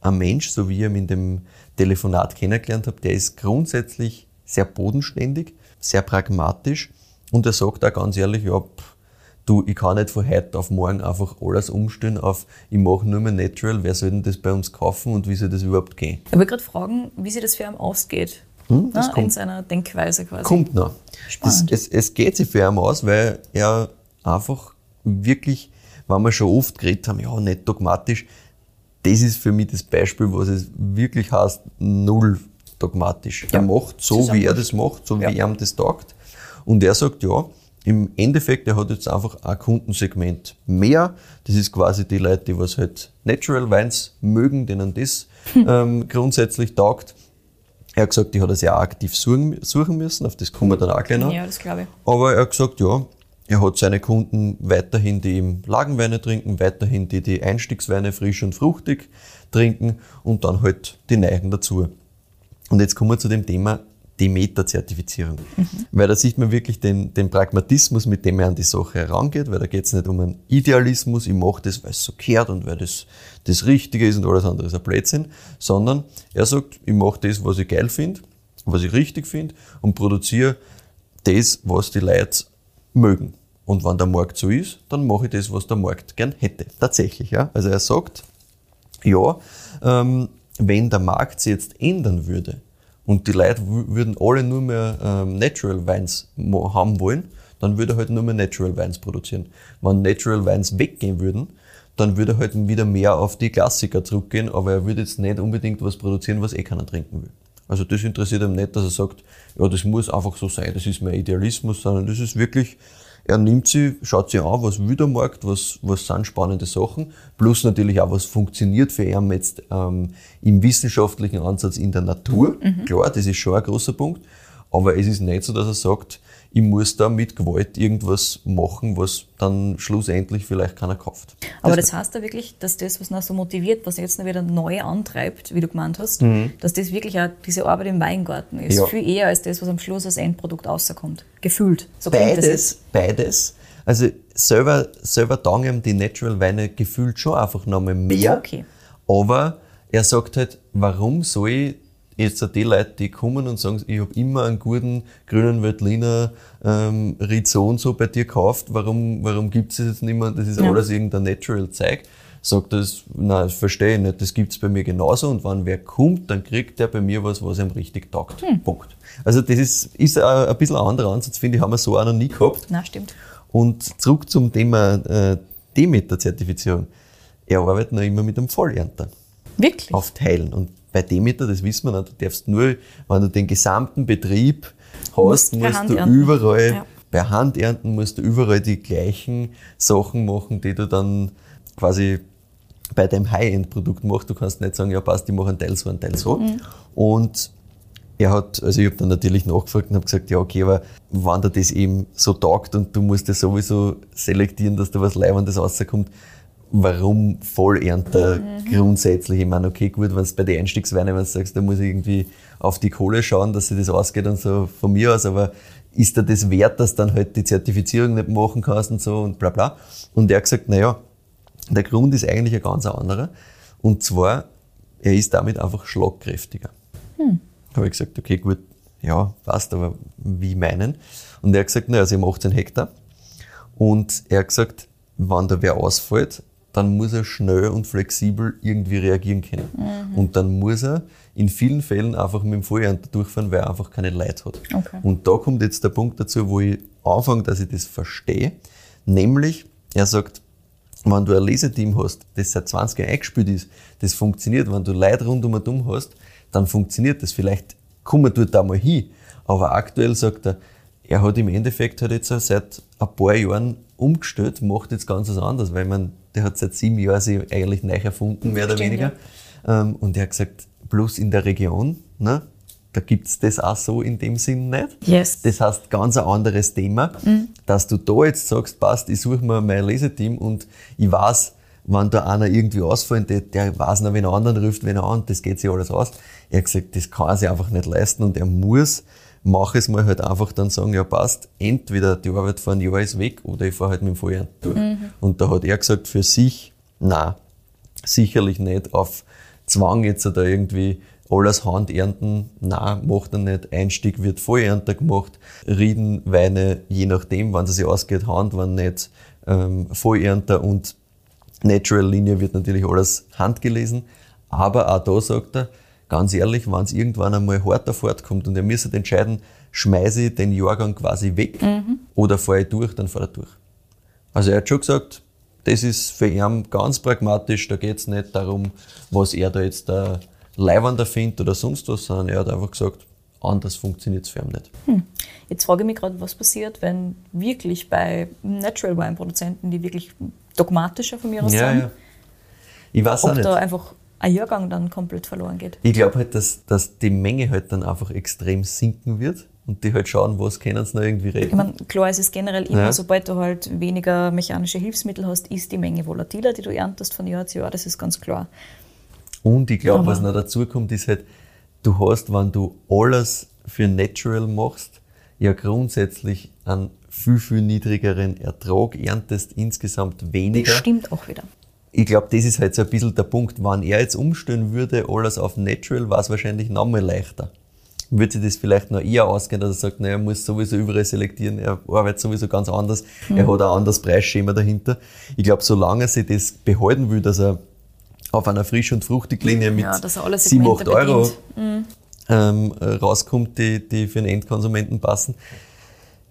ein Mensch, so wie ich ihn in dem Telefonat kennengelernt habe, der ist grundsätzlich sehr bodenständig, sehr pragmatisch und er sagt auch ganz ehrlich, ja, pff, du, ich kann nicht von heute auf morgen einfach alles umstellen auf, ich mache nur mehr Natural, wer soll denn das bei uns kaufen und wie soll das überhaupt gehen? Ich wollte gerade fragen, wie sich das für ihn ausgeht. Hm, das Na, in kommt. seiner Denkweise quasi. Kommt noch. Das, Spannend. es, es geht sich für ihn aus, weil er einfach wirklich, wenn wir schon oft geredet haben, ja, nicht dogmatisch, das ist für mich das Beispiel, was es wirklich heißt, null dogmatisch. Er macht so, wie er das macht, so Ja. wie ihm das taugt. Und er sagt, ja, im Endeffekt, er hat jetzt einfach ein Kundensegment mehr. Das ist quasi die Leute, die was halt Natural Wines mögen, denen das ähm, grundsätzlich taugt. Er hat gesagt, die hat er sehr aktiv suchen, suchen müssen, auf das kommen wir dann auch gleich noch. Ja, das glaube ich. Aber er hat gesagt, ja, er hat seine Kunden weiterhin, die ihm Lagenweine trinken, weiterhin die, die Einstiegsweine frisch und fruchtig trinken und dann halt die Neigen dazu. Und jetzt kommen wir zu dem Thema Demeter-Zertifizierung. Weil da sieht man wirklich den, den Pragmatismus, mit dem er an die Sache herangeht, weil da geht es nicht um einen Idealismus, ich mache das, weil es so kehrt und weil das das Richtige ist und alles andere ist ein Blödsinn, sondern er sagt, ich mache das, was ich geil finde, was ich richtig finde und produziere das, was die Leute mögen. Und wenn der Markt so ist, dann mache ich das, was der Markt gern hätte. Tatsächlich, ja. Also er sagt, ja, ähm, wenn der Markt sich jetzt ändern würde und die Leute wü- würden alle nur mehr ähm, Natural Wines haben wollen, dann würde er halt nur mehr Natural Wines produzieren. Wenn Natural Wines weggehen würden, dann würde er halt wieder mehr auf die Klassiker zurückgehen, aber er würde jetzt nicht unbedingt was produzieren, was eh keiner trinken will. Also das interessiert ihm nicht, dass er sagt, ja, das muss einfach so sein, das ist mein Idealismus, sondern das ist wirklich, er nimmt sie, schaut sie an, was will der Markt, was, was sind spannende Sachen, plus natürlich auch, was funktioniert für ihn jetzt ähm, im wissenschaftlichen Ansatz in der Natur. Klar, das ist schon ein großer Punkt, aber es ist nicht so, dass er sagt, ich muss da mit Gewalt irgendwas machen, was dann schlussendlich vielleicht keiner kauft. Aber das heißt ja wirklich, dass das, was noch so motiviert, was jetzt noch wieder neu antreibt, wie du gemeint hast, dass das wirklich auch diese Arbeit im Weingarten ist. Mhm. Ja. Viel eher als das, was am Schluss als Endprodukt rauskommt. Gefühlt. So das. Beides, beides. Also selber, selber taugen die Natural Weine gefühlt schon einfach nochmal mehr. Okay. Aber er sagt halt, warum soll ich jetzt die Leute, die kommen und sagen, ich habe immer einen guten grünen Veltliner ähm, Rizon so bei dir gekauft, warum, warum gibt es jetzt nicht mehr? Das ist Ja. alles irgendein Natural Zeug. sagt das, nein, das verstehe ich nicht, das gibt's bei mir genauso und wenn wer kommt, dann kriegt der bei mir was, was ihm richtig taugt. Punkt. Also das ist, ist ein, ein bisschen ein anderer Ansatz, finde ich, haben wir so auch noch nie gehabt. Na, stimmt. Und zurück zum Thema äh, Demeter-Zertifizierung. Er arbeitet noch immer mit einem Vollernter Wirklich? auf Teilen. Und bei Demeter, das wissen wir noch, du darfst nur, wenn du den gesamten Betrieb hast, Musst per musst Hand du ernten. überall, Ja. bei Handernten musst du überall die gleichen Sachen machen, die du dann quasi bei deinem High-End-Produkt machst. Du kannst nicht sagen, ja passt, ich mache einen Teil so, einen Teil so. Mhm. Und er hat, also ich habe dann natürlich nachgefragt und habe gesagt, ja okay, aber wenn dir das eben so taugt und du musst das sowieso selektieren, dass da was Leibendes rauskommt, warum Vollernter grundsätzlich? Ich meine, okay, gut, wenn es bei den Einstiegsweinen, wenn du sagst, da muss ich irgendwie auf die Kohle schauen, dass sich das ausgeht und so von mir aus, aber ist dir das wert, dass du dann halt die Zertifizierung nicht machen kannst und so und bla bla. Und er hat gesagt, naja, der Grund ist eigentlich ein ganz anderer. Und zwar, er ist damit einfach schlagkräftiger. Habe ich gesagt, okay, gut, ja, passt, aber wie meinen? Und er hat gesagt, naja, sie haben 18 Hektar. Und er hat gesagt, wenn da wer ausfällt, dann muss er schnell und flexibel irgendwie reagieren können. Und dann muss er in vielen Fällen einfach mit dem Vollernter durchfahren, weil er einfach keine Leute hat. Okay. Und da kommt jetzt der Punkt dazu, wo ich anfange, dass ich das verstehe. Nämlich, er sagt, wenn du ein Leseteam hast, das seit 20 Jahren eingespielt ist, das funktioniert, wenn du Leute rundum hast, dann funktioniert das. Vielleicht kommen wir dort einmal hin. Aber aktuell sagt er, er hat im Endeffekt halt jetzt seit ein paar Jahren umgestellt, macht jetzt ganz was anderes, weil man, der hat seit sieben Jahren sich eigentlich neu erfunden, mehr oder weniger. Ähm, und er hat gesagt, bloß in der Region, ne, da gibt's das auch so in dem Sinn nicht. Yes. Das heißt, ganz ein anderes Thema, dass du da jetzt sagst, passt, ich suche mir mein Leseteam und ich weiß, wenn da einer irgendwie ausfällt, der, der weiß noch, wenn er anderen ruft, wenn er an, das geht sich alles aus. Er hat gesagt, das kann er sich einfach nicht leisten und er muss, mach es mal halt einfach dann sagen, ja passt, entweder die Arbeit vor einem Jahr ist weg oder ich fahre halt mit dem Vorjahr durch. Und da hat er gesagt, für sich, na, sicherlich nicht auf Zwang jetzt da irgendwie alles Hand ernten, na macht er nicht. Einstieg wird Vollernter gemacht, Rieden, Weine, je nachdem, wann es sich ausgeht, Hand, wann nicht, ähm, Vollernter und Natural-Linie wird natürlich alles handgelesen. Aber auch da sagt er, ganz ehrlich, wenn es irgendwann einmal hart auf hart kommt und er müsste entscheiden, schmeiße ich den Jahrgang quasi weg oder fahre ich durch, dann fahre er durch. Also er hat schon gesagt, das ist für ihn ganz pragmatisch, da geht es nicht darum, was er da jetzt da leibender findet oder sonst was, sondern er hat einfach gesagt, anders funktioniert es für ihn nicht. Jetzt frage ich mich gerade, was passiert, wenn wirklich bei Natural Wine Produzenten, die wirklich dogmatischer von mir aus Ja, sind, ja. Ich weiß auch ob nicht. da einfach ein Jahrgang dann komplett verloren geht. Ich glaube halt, dass, dass die Menge halt dann einfach extrem sinken wird und die halt schauen, was können sie noch irgendwie Ich retten. meine, klar, es ist generell immer, Ja. sobald du halt weniger mechanische Hilfsmittel hast, ist die Menge volatiler, die du erntest von Jahr zu Jahr, das ist ganz klar. Und ich glaube, was noch dazu kommt, ist halt, du hast, wenn du alles für Natural machst, ja grundsätzlich einen viel, viel niedrigeren Ertrag, erntest insgesamt weniger. Das stimmt auch wieder. Ich glaube, das ist halt so ein bisschen der Punkt. Wenn er jetzt umstellen würde, alles auf Natural, war es wahrscheinlich noch mal leichter. Würde sich das vielleicht noch eher ausgehen, dass er sagt, naja, er muss sowieso überall selektieren, er arbeitet sowieso ganz anders, er hat ein anderes Preisschema dahinter. Ich glaube, solange er sich das behalten will, dass er auf einer Frisch- und Fruchtiglinie mit Ja, dass er alle 7, 8 Segmente Euro bedient. ähm, äh, rauskommt, die, die für den Endkonsumenten passen,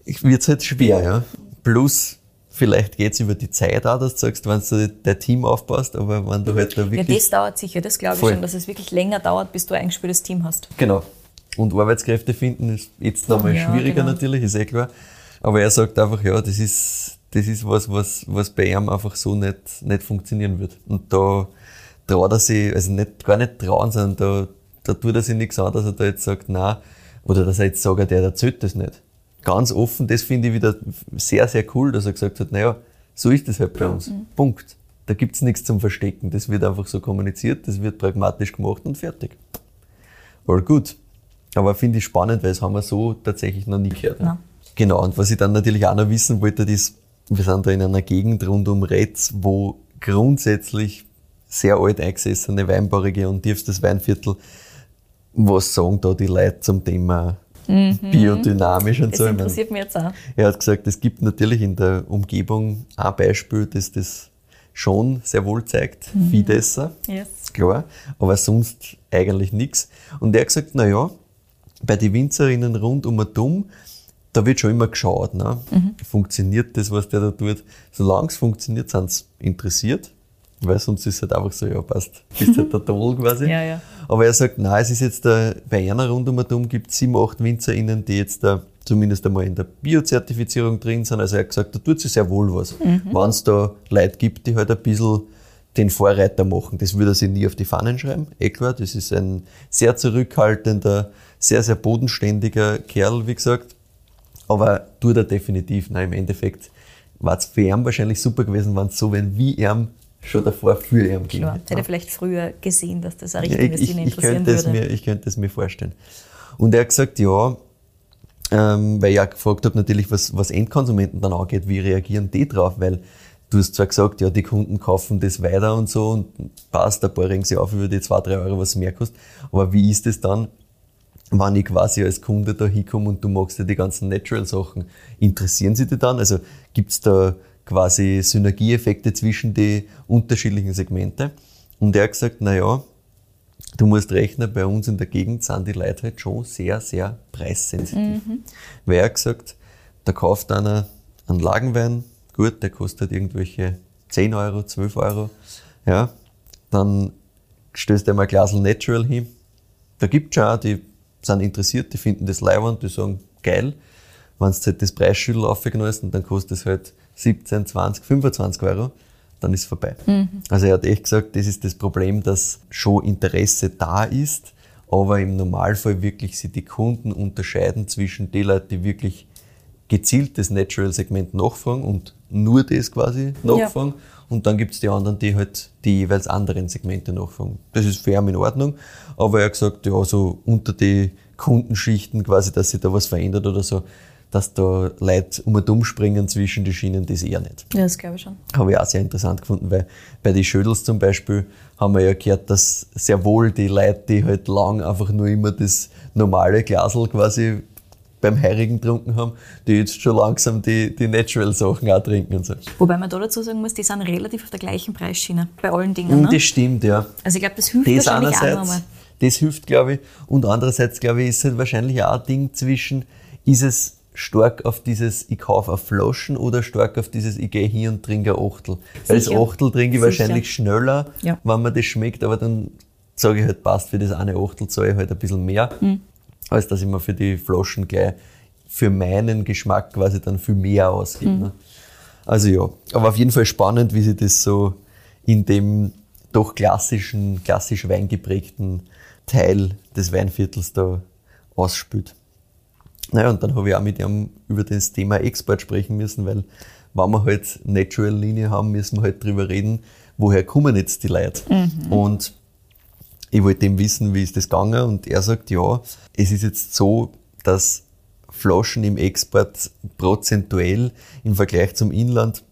wird es halt schwer. Ja. Plus, vielleicht geht es über die Zeit auch, dass du sagst, wenn du dein Team aufpasst, aber wenn du halt da Ja, wirklich... das dauert sicher, das glaube ich Voll. schon, dass es wirklich länger dauert, bis du ein eingespieltes Team hast. Genau. Und Arbeitskräfte finden ist jetzt nochmal Ja, schwieriger genau. natürlich, ist eh klar. Aber er sagt einfach, ja, das ist, das ist was, was, was bei ihm einfach so nicht, nicht funktionieren wird. Und da traut er sich, also nicht, gar nicht trauen, sondern da, da tut er sich nichts an, dass er da jetzt sagt, na oder dass er jetzt sagt, der erzählt das nicht. Ganz offen, das finde ich wieder sehr, sehr cool, dass er gesagt hat, naja, so ist das halt bei uns. Punkt. Da gibt's nichts zum Verstecken. Das wird einfach so kommuniziert, das wird pragmatisch gemacht und fertig. All gut. Aber finde ich spannend, weil das haben wir so tatsächlich noch nie gehört. Nein. Genau, und was ich dann natürlich auch noch wissen wollte, ist, wir sind da in einer Gegend rund um Retz, wo grundsätzlich sehr alt eingesessene Weinbauregion, tiefstes Weinviertel, was sagen da die Leute zum Thema biodynamisch und Das so? Mein, interessiert mich jetzt auch. er hat gesagt, es gibt natürlich in der Umgebung ein Beispiel, das das schon sehr wohl zeigt. Mhm. Fidesser, yes. klar, aber sonst eigentlich nichts. Und er hat gesagt, naja, bei den Winzerinnen rund um Atom, da wird schon immer geschaut, ne? Mhm. funktioniert das, was der da tut. Solange es funktioniert, sind sie interessiert, weil sonst ist es halt einfach so, ja passt, bist halt der Toll quasi. ja, ja. Aber er sagt, nein, es ist jetzt da, bei einer rund um Atom gibt es sieben, acht WinzerInnen, die jetzt da zumindest einmal in der Biozertifizierung drin sind. Also er hat gesagt, da tut sich sehr wohl was. Mhm. Wenn es da Leute gibt, die halt ein bisschen den Vorreiter machen. Das würde er sich nie auf die Fahnen schreiben, eh klar. Das ist ein sehr zurückhaltender, sehr, sehr bodenständiger Kerl, wie gesagt. Aber tut er definitiv. Nein, im Endeffekt war es für ihn wahrscheinlich super gewesen, wenn es so wenn wie er schon davor für ihn ging. Klar, hätte er vielleicht früher gesehen, dass das eine Richtung ist, die ihn interessieren ich würde. Mir, ich könnte es mir vorstellen. Und er hat gesagt, ja, ähm, weil ich auch gefragt habe natürlich, was, was Endkonsumenten dann angeht, wie reagieren die drauf, weil du hast zwar gesagt, ja, die Kunden kaufen das weiter und so und passt, ein paar regen sich auf über die zwei, drei Euro, was mehr kostet, aber wie ist es dann, wenn ich quasi als Kunde da hinkomme und du magst ja die ganzen Natural-Sachen, interessieren sie dich dann? Also gibt es da quasi Synergieeffekte zwischen die unterschiedlichen Segmente? Und er hat gesagt, na ja, du musst rechnen, bei uns in der Gegend sind die Leute halt schon sehr, sehr preissensitiv. Mhm. Weil er hat gesagt, da kauft einer einen Lagenwein, gut, der kostet irgendwelche 10 Euro, 12 Euro, ja, dann stößt er mal ein Glas Natural hin. Da gibt es schon auch, die sind interessiert, die finden das leibend, die sagen, geil. Wenn du halt das Preisschüttel aufgenommen dann kostet es halt 17, 20, 25 Euro dann ist es vorbei. Mhm. Also er hat echt gesagt, das ist das Problem, dass schon Interesse da ist, aber im Normalfall wirklich sich die Kunden unterscheiden zwischen den Leuten, die wirklich gezielt das Natural-Segment nachfragen und nur das quasi nachfragen. Ja. Und dann gibt es die anderen, die halt die jeweils anderen Segmente nachfragen. Das ist ihn in Ordnung. Aber er hat gesagt, ja, so unter die Kundenschichten quasi, dass sich da was verändert oder so, dass da Leute um und umspringen zwischen die Schienen, das eher nicht. Ja, das glaube ich schon. Habe ich auch sehr interessant gefunden, weil bei den Schödels zum Beispiel haben wir ja gehört, dass sehr wohl die Leute, die halt lang einfach nur immer das normale Glasel quasi beim Heirigen getrunken haben, die jetzt schon langsam die, die Natural-Sachen auch trinken und so. Wobei man da dazu sagen muss, die sind relativ auf der gleichen Preisschiene bei allen Dingen. Ne? Das stimmt, ja. Also ich glaube, das hilft das wahrscheinlich auch nochmal. Das hilft, glaube ich. Und andererseits, glaube ich, ist es halt wahrscheinlich auch ein Ding zwischen, ist es stark auf dieses, ich kaufe auf Flaschen oder stark auf dieses, ich gehe hier und trinke ein Achtel. Weil das Achtel trinke ich Sicher. wahrscheinlich schneller, ja. wenn mir das schmeckt, aber dann sage ich halt, passt für das eine Achtel, zahle ich halt ein bisschen mehr, mhm. als dass ich mir für die Flaschen gleich für meinen Geschmack quasi dann viel mehr ausgebe. Mhm. Ne? Also ja, aber auf jeden Fall spannend, wie sich das so in dem doch klassischen, klassisch weingeprägten Teil des Weinviertels da ausspült. Naja, und dann habe ich auch mit ihm über das Thema Export sprechen müssen, weil wenn wir halt Natural-Linie haben, müssen wir halt drüber reden, woher kommen jetzt die Leute. Mhm. Und ich wollte ihm wissen, wie ist das gegangen und er sagt, ja, es ist jetzt so, dass Flaschen im Export prozentuell im Vergleich zum Inland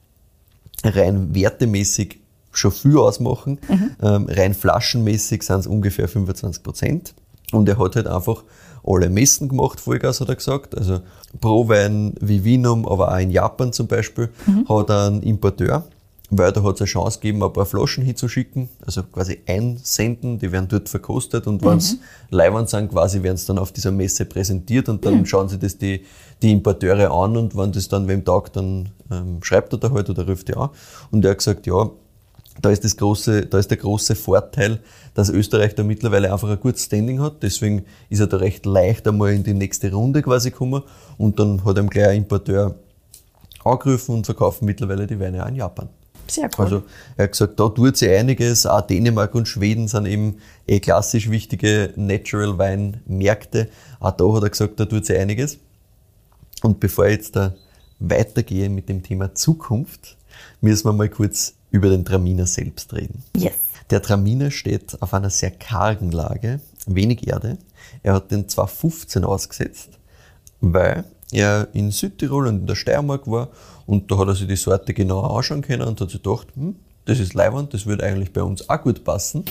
rein wertemäßig schon viel ausmachen. Mhm. Ähm, rein flaschenmäßig sind es ungefähr 25 Prozent. Und er hat halt einfach alle Messen gemacht, Vollgas hat er gesagt. Also Pro-Wein wie Vinum, aber auch in Japan zum Beispiel, mhm. hat er einen Importeur, weil da hat es eine Chance gegeben, ein paar Flaschen hinzuschicken, also quasi einsenden, die werden dort verkostet und wenn es mhm. Leihwand sind, quasi werden es dann auf dieser Messe präsentiert und dann mhm. schauen sich das die, die Importeure an und wenn das dann wem tagt, dann ähm, schreibt er da halt oder ruft er an. Und er hat gesagt, ja, da ist, das große, da ist der große Vorteil, dass Österreich da mittlerweile einfach ein gutes Standing hat. Deswegen ist er da recht leicht einmal in die nächste Runde quasi gekommen. Und dann hat ihm gleich ein Importeur angerufen und verkaufen mittlerweile die Weine auch in Japan. Sehr cool. Also er hat gesagt, da tut sich einiges. Auch Dänemark und Schweden sind eben eh klassisch wichtige Natural Weinmärkte. Auch da hat er gesagt, da tut sich einiges. Und bevor ich jetzt da weitergehe mit dem Thema Zukunft, müssen wir mal kurz über den Traminer selbst reden. Yes. Der Traminer steht auf einer sehr kargen Lage, wenig Erde. Er hat den 215 ausgesetzt, weil er in Südtirol und in der Steiermark war und da hat er sich die Sorte genauer anschauen können und hat sich gedacht, hm, das ist Leihwand, das würde eigentlich bei uns auch gut passen.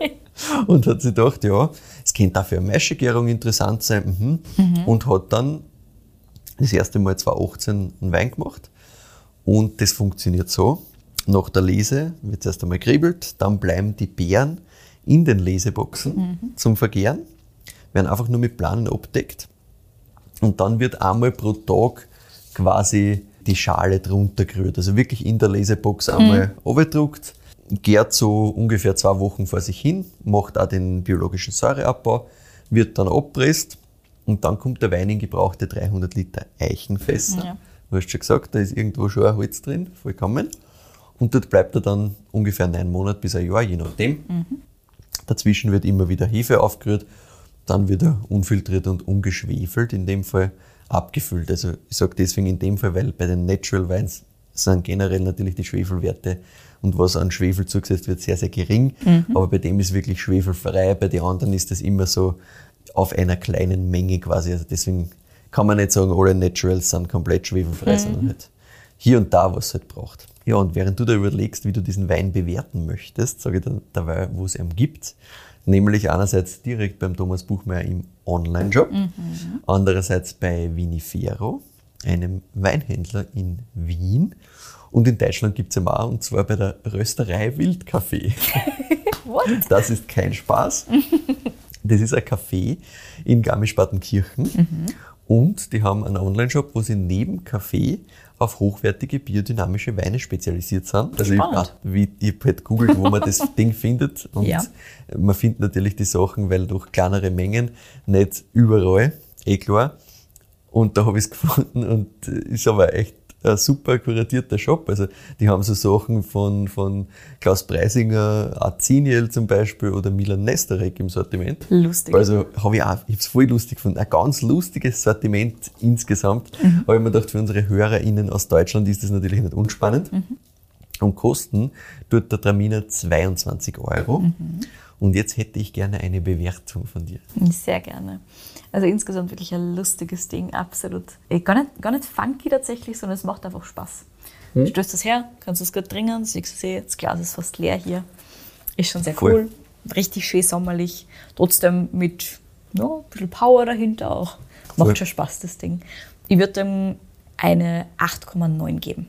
und hat sich gedacht, ja, es könnte auch für eine Maischegärung interessant sein. Mhm. Mhm. Und hat dann das erste Mal 2018 einen Wein gemacht. Und das funktioniert so, Nach der Lese wird erst einmal kribbelt, dann bleiben die Beeren in den Leseboxen zum Vergären, werden einfach nur mit Planen abdeckt und dann wird einmal pro Tag quasi die Schale drunter gerührt. Also wirklich in der Lesebox einmal abgedruckt, gärt so ungefähr zwei Wochen vor sich hin, macht auch den biologischen Säureabbau, wird dann abpresst und dann kommt der Wein in gebrauchte 300 Liter Eichenfässer. Ja. Du hast schon gesagt, da ist irgendwo schon ein Holz drin, vollkommen. Und dort bleibt er dann ungefähr neun Monate bis ein Jahr, je nachdem. Dazwischen wird immer wieder Hefe aufgerührt, dann wird er unfiltriert und ungeschwefelt, in dem Fall abgefüllt. Also ich sage deswegen in dem Fall, weil bei den Natural Wines sind generell natürlich die Schwefelwerte und was an Schwefel zugesetzt wird, sehr, sehr gering. Aber bei dem ist wirklich schwefelfrei, bei den anderen ist das immer so auf einer kleinen Menge quasi. Also deswegen kann man nicht sagen, alle Naturals sind komplett schwefelfrei, sondern halt hier und da, was es halt braucht. Ja, und während du da überlegst, wie du diesen Wein bewerten möchtest, sage ich dann dabei, wo es ihn gibt. Nämlich einerseits direkt beim Thomas Buchmeier im Online-Shop, andererseits bei Vinifero, einem Weinhändler in Wien. Und in Deutschland gibt es ihn auch, und zwar bei der Rösterei Wildkaffee. Das ist kein Spaß. Das ist ein Café in Garmisch-Partenkirchen. Und die haben einen Online-Shop, wo sie neben Kaffee auf hochwertige biodynamische Weine spezialisiert sind. Also ich, Spannend. wie, ich habe halt googelt, wo man das Ding findet. Und Ja. man findet natürlich die Sachen, weil durch kleinere Mengen nicht überall, eh klar. Und da habe ich es gefunden und äh, ist aber echt ein super kuratierter Shop. Also die haben so Sachen von, von Klaus Preisinger, Aziniel zum Beispiel oder Milan Nesterek im Sortiment. Lustig. Also habe ich auch, ich habe es voll lustig gefunden. Ein ganz lustiges Sortiment insgesamt. Aber ich mir gedacht, für unsere HörerInnen aus Deutschland ist das natürlich nicht unspannend. Und kosten tut der Traminer 22 Euro. Und jetzt hätte ich gerne eine Bewertung von dir. Sehr gerne. Also insgesamt wirklich ein lustiges Ding, absolut. Eh, Gar nicht, gar nicht funky tatsächlich, sondern es macht einfach Spaß. Du stößt das her, kannst es gut trinken, siehst du, eh, das Glas ist fast leer hier. Ist schon sehr Voll. cool. Richtig schön sommerlich. Trotzdem mit ja, ein bisschen Power dahinter auch. Macht Voll. schon Spaß, das Ding. Ich würde dem eine 8,9 geben.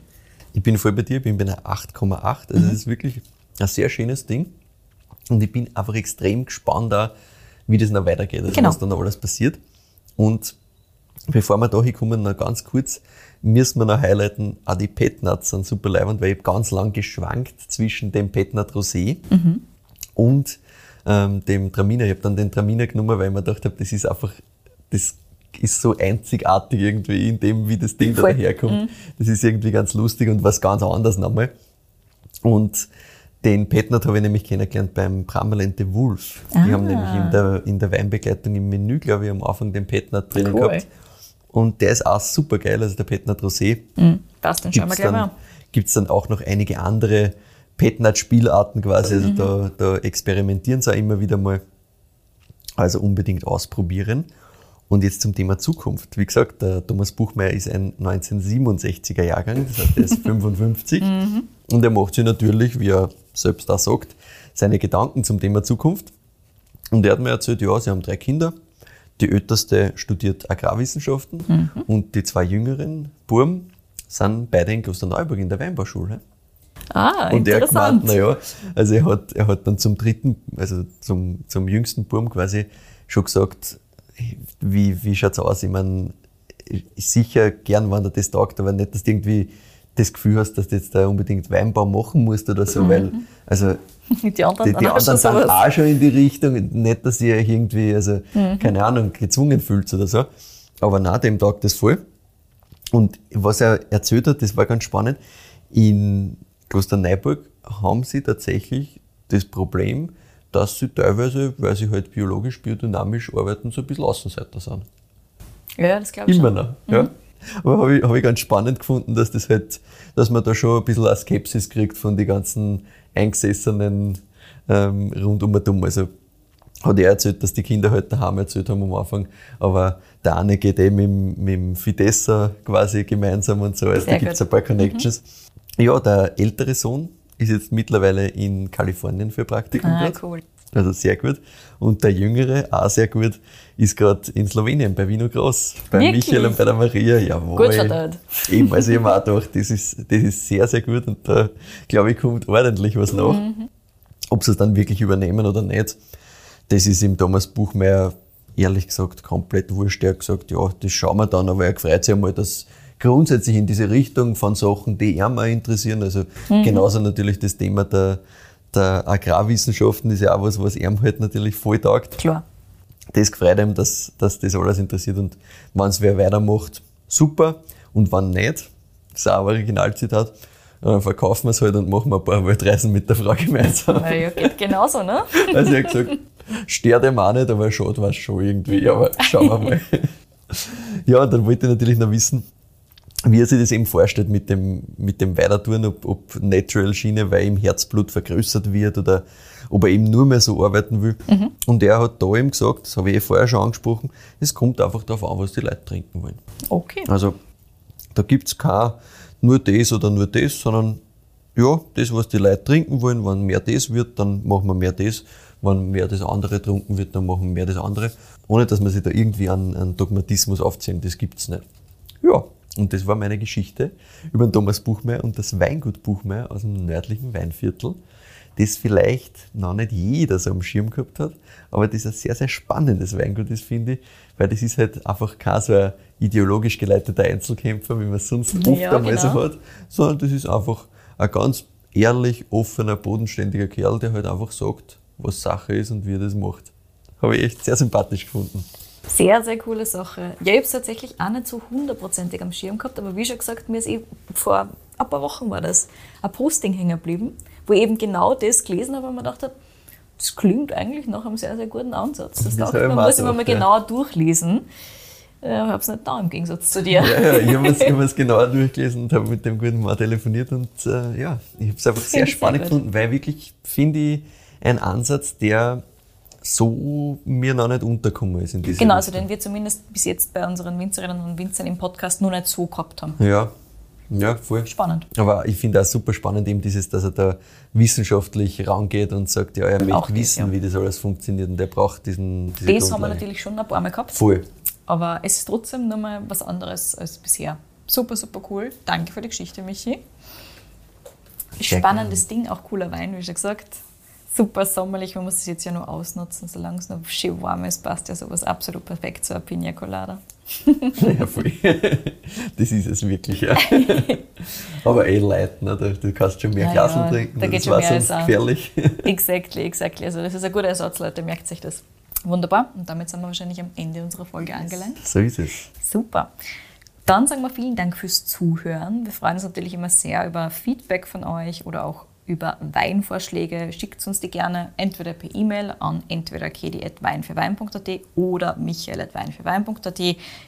Ich bin voll bei dir, ich bin bei einer 8,8. Also Mhm. es ist wirklich ein sehr schönes Ding. Und ich bin einfach extrem gespannt, auch, wie das noch weitergeht, also Genau. was dann noch alles passiert. Und bevor wir da hinkommen, noch ganz kurz, müssen wir noch highlighten, auch die Petnuts sind super leibend, weil ich ganz lang geschwankt zwischen dem Petnut Rosé und ähm, dem Traminer. Ich habe dann den Traminer genommen, weil ich mir gedacht habe, das ist einfach, das ist so einzigartig irgendwie in dem, wie das Ding da daherkommt. Das ist irgendwie ganz lustig und was ganz anderes nochmal. Und den Petnat habe ich nämlich kennengelernt beim Brammerlente Wolf. Die Ah. haben nämlich in der, in der Weinbegleitung im Menü, glaube ich, am Anfang den Petnat drinnen Cool. gehabt. Und der ist auch super geil, also der Petnat Rosé. Passt, dann schauen wir gleich mal. gibt's dann auch noch einige andere Petnat-Spielarten quasi, Mhm. also da, da experimentieren sie auch immer wieder mal. Also unbedingt ausprobieren. Und jetzt zum Thema Zukunft. Wie gesagt, der Thomas Buchmeier ist ein 1967er Jahrgang, das heißt, er ist 55. Und er macht sich natürlich, wie er selbst auch sagt, seine Gedanken zum Thema Zukunft. Und er hat mir erzählt, ja, sie haben drei Kinder. Die älteste studiert Agrarwissenschaften und die zwei jüngeren Buben sind beide in Klosterneuburg in der Weinbauschule. Ah, Und er interessant. gemeint, naja, also er hat, er hat dann zum dritten, also zum, zum jüngsten Buben quasi schon gesagt, wie, wie schaut's aus? Ich meine, sicher gern, wenn er das taugt, aber nicht, dass du irgendwie das Gefühl hast, dass du jetzt da unbedingt Weinbau machen musst oder so, weil, also die anderen, die, die anderen sind sowas. auch schon in die Richtung, nicht, dass ihr euch irgendwie, also, keine Ahnung, gezwungen fühlt oder so. Aber nach dem Tag das voll. Und was er erzählt hat, das war ganz spannend. In Klosterneuburg haben sie tatsächlich das Problem, dass sie teilweise, weil sie halt biologisch, biodynamisch arbeiten, so ein bisschen Außenseiter sind. Ja, das glaube ich Immer schon. noch. Ja. Aber habe ich, hab ich ganz spannend gefunden, dass das halt, dass man da schon ein bisschen eine Skepsis kriegt von den ganzen Eingesessenen ähm, rund um und um. Also hat er erzählt, dass die Kinder halt daheim erzählt haben am Anfang, aber der eine geht eh mit, dem- mit dem Fidessa quasi gemeinsam und so, also Sehr da gibt es ein paar Connections. Ja, der ältere Sohn ist jetzt mittlerweile in Kalifornien für Praktikum Ah, cool. Also sehr gut. Und der Jüngere, auch sehr gut, ist gerade in Slowenien bei Vino Groß, bei Wirklich? Michael und bei der Maria. Jawohl. Gut verteilt. Eben, also ich habe auch gedacht, das ist, das ist sehr, sehr gut und da, glaube ich, kommt ordentlich was nach. Ob sie es dann wirklich übernehmen oder nicht, das ist ihm Thomas Buchmeier ehrlich gesagt komplett wurscht. Er hat gesagt, ja, das schauen wir dann, aber er freut sich einmal, dass grundsätzlich in diese Richtung von Sachen, die ihn mal interessieren, also genauso natürlich das Thema der, der Agrarwissenschaften ist ja auch was, was ihm halt natürlich voll taugt Klar. das gefreut ihm, dass, dass das alles interessiert und wenn es wer weitermacht, super und wenn nicht, das ist auch ein Originalzitat, dann verkaufen wir es halt und machen wir ein paar Weltreisen mit der Frau gemeinsam. Ja, geht genauso, ne? Also er hat gesagt, stört ihm auch nicht, aber schade war es schon irgendwie, aber schauen wir mal. Ja, und dann wollte ich natürlich noch wissen, wie er sich das eben vorstellt mit dem, mit dem Weitertun, ob, ob Natural-Schiene, weil ihm Herzblut vergrößert wird oder ob er eben nur mehr so arbeiten will. Und er hat da eben gesagt, das habe ich eh vorher schon angesprochen, es kommt einfach darauf an, was die Leute trinken wollen. Okay. Also da gibt's kein nur das oder nur das, sondern ja, das, was die Leute trinken wollen, wenn mehr das wird, dann machen wir mehr das. Wenn mehr das andere getrunken wird, dann machen wir mehr das andere. Ohne dass man sich da irgendwie an, an Dogmatismus aufziehen, das gibt's nicht. Ja, und das war meine Geschichte über den Thomas Buchmeier und das Weingut Buchmeier aus dem nördlichen Weinviertel, das vielleicht noch nicht jeder so am Schirm gehabt hat, aber das ein sehr, sehr spannendes Weingut ist, finde ich, weil das ist halt einfach kein so ein ideologisch geleiteter Einzelkämpfer, wie man es sonst oft Ja, einmal so genau. hat, sondern das ist einfach ein ganz ehrlich, offener, bodenständiger Kerl, der halt einfach sagt, was Sache ist und wie er das macht. Habe ich echt sehr sympathisch gefunden. Sehr, sehr coole Sache. Ja, ich habe es tatsächlich auch nicht so hundertprozentig am Schirm gehabt, aber wie schon gesagt, mir ist eh vor ein paar Wochen war das ein Posting hängen geblieben, wo ich eben genau das gelesen habe und mir gedacht habe, das klingt eigentlich nach einem sehr, sehr guten Ansatz. Das, Das dachte man muss immer mal genauer durchlesen. Ich habe es nicht da im Gegensatz zu dir. Ja, ja, ich habe es genauer durchgelesen und habe mit dem guten Mann telefoniert und äh, ja, ich habe es einfach sehr spannend sehr gefunden, weil wirklich, finde ich, ein Ansatz, der so mir noch nicht untergekommen ist in diese Genau, also Richtung. den wir zumindest bis jetzt bei unseren Winzerinnen und Winzern im Podcast noch nicht so gehabt haben. Ja, ja, voll. Spannend. Aber ich finde auch super spannend eben dieses, dass er da wissenschaftlich rangeht und sagt, ja, er Auch möchte das, wissen, ja. wie das alles funktioniert und er braucht diesen diese Das haben wir natürlich schon ein paar Mal gehabt. Voll. Aber es ist trotzdem nochmal was anderes als bisher. Super, super cool. Danke für die Geschichte, Michi. Sehr Spannendes Ding, auch cooler Wein, wie schon gesagt. Super sommerlich, man muss es jetzt ja nur ausnutzen, solange es noch schön warm ist, passt ja sowas absolut perfekt zu einer Pina Colada. Ja, voll. Das ist es wirklich, ja. Aber eh leid, ne? Du, kannst schon mehr Ja, Glasen ja, trinken, da das war als sonst gefährlich. Exactly, exactly. Also das ist ein guter Ersatz, Leute, merkt sich das. Wunderbar. Und damit sind wir wahrscheinlich am Ende unserer Folge angelangt. So ist es. Super. Dann sagen wir vielen Dank fürs Zuhören. Wir freuen uns natürlich immer sehr über Feedback von euch oder auch über Weinvorschläge. Schickt uns die gerne entweder per E-Mail an entweder kedi.weinfürwein.at oder michael.weinfürwein.at.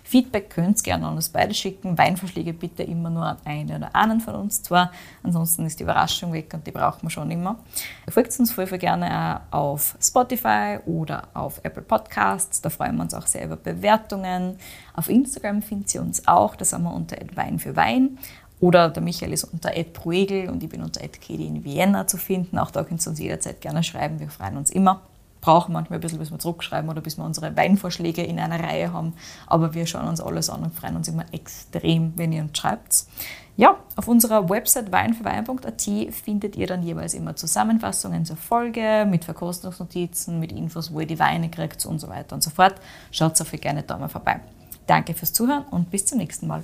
Feedback könnt ihr gerne an uns beide schicken. Weinvorschläge bitte immer nur an einen oder einen von uns zwar. Ansonsten ist die Überraschung weg und die braucht man schon immer. Folgt uns voll, voll gerne auf Spotify oder auf Apple Podcasts. Da freuen wir uns auch sehr über Bewertungen. Auf Instagram findet ihr uns auch. Da sind wir unter Wein für Wein. Oder der Michael ist unter @proegel und ich bin unter @kedi in Vienna zu finden. Auch da könnt ihr uns jederzeit gerne schreiben. Wir freuen uns immer. Brauchen manchmal ein bisschen, bis wir zurückschreiben oder bis wir unsere Weinvorschläge in einer Reihe haben. Aber wir schauen uns alles an und freuen uns immer extrem, wenn ihr uns schreibt. Ja, auf unserer Website weinfürwein.at findet ihr dann jeweils immer Zusammenfassungen zur Folge mit Verkostungsnotizen, mit Infos, wo ihr die Weine kriegt und so weiter und so fort. Schaut so viel gerne da mal vorbei. Danke fürs Zuhören und bis zum nächsten Mal.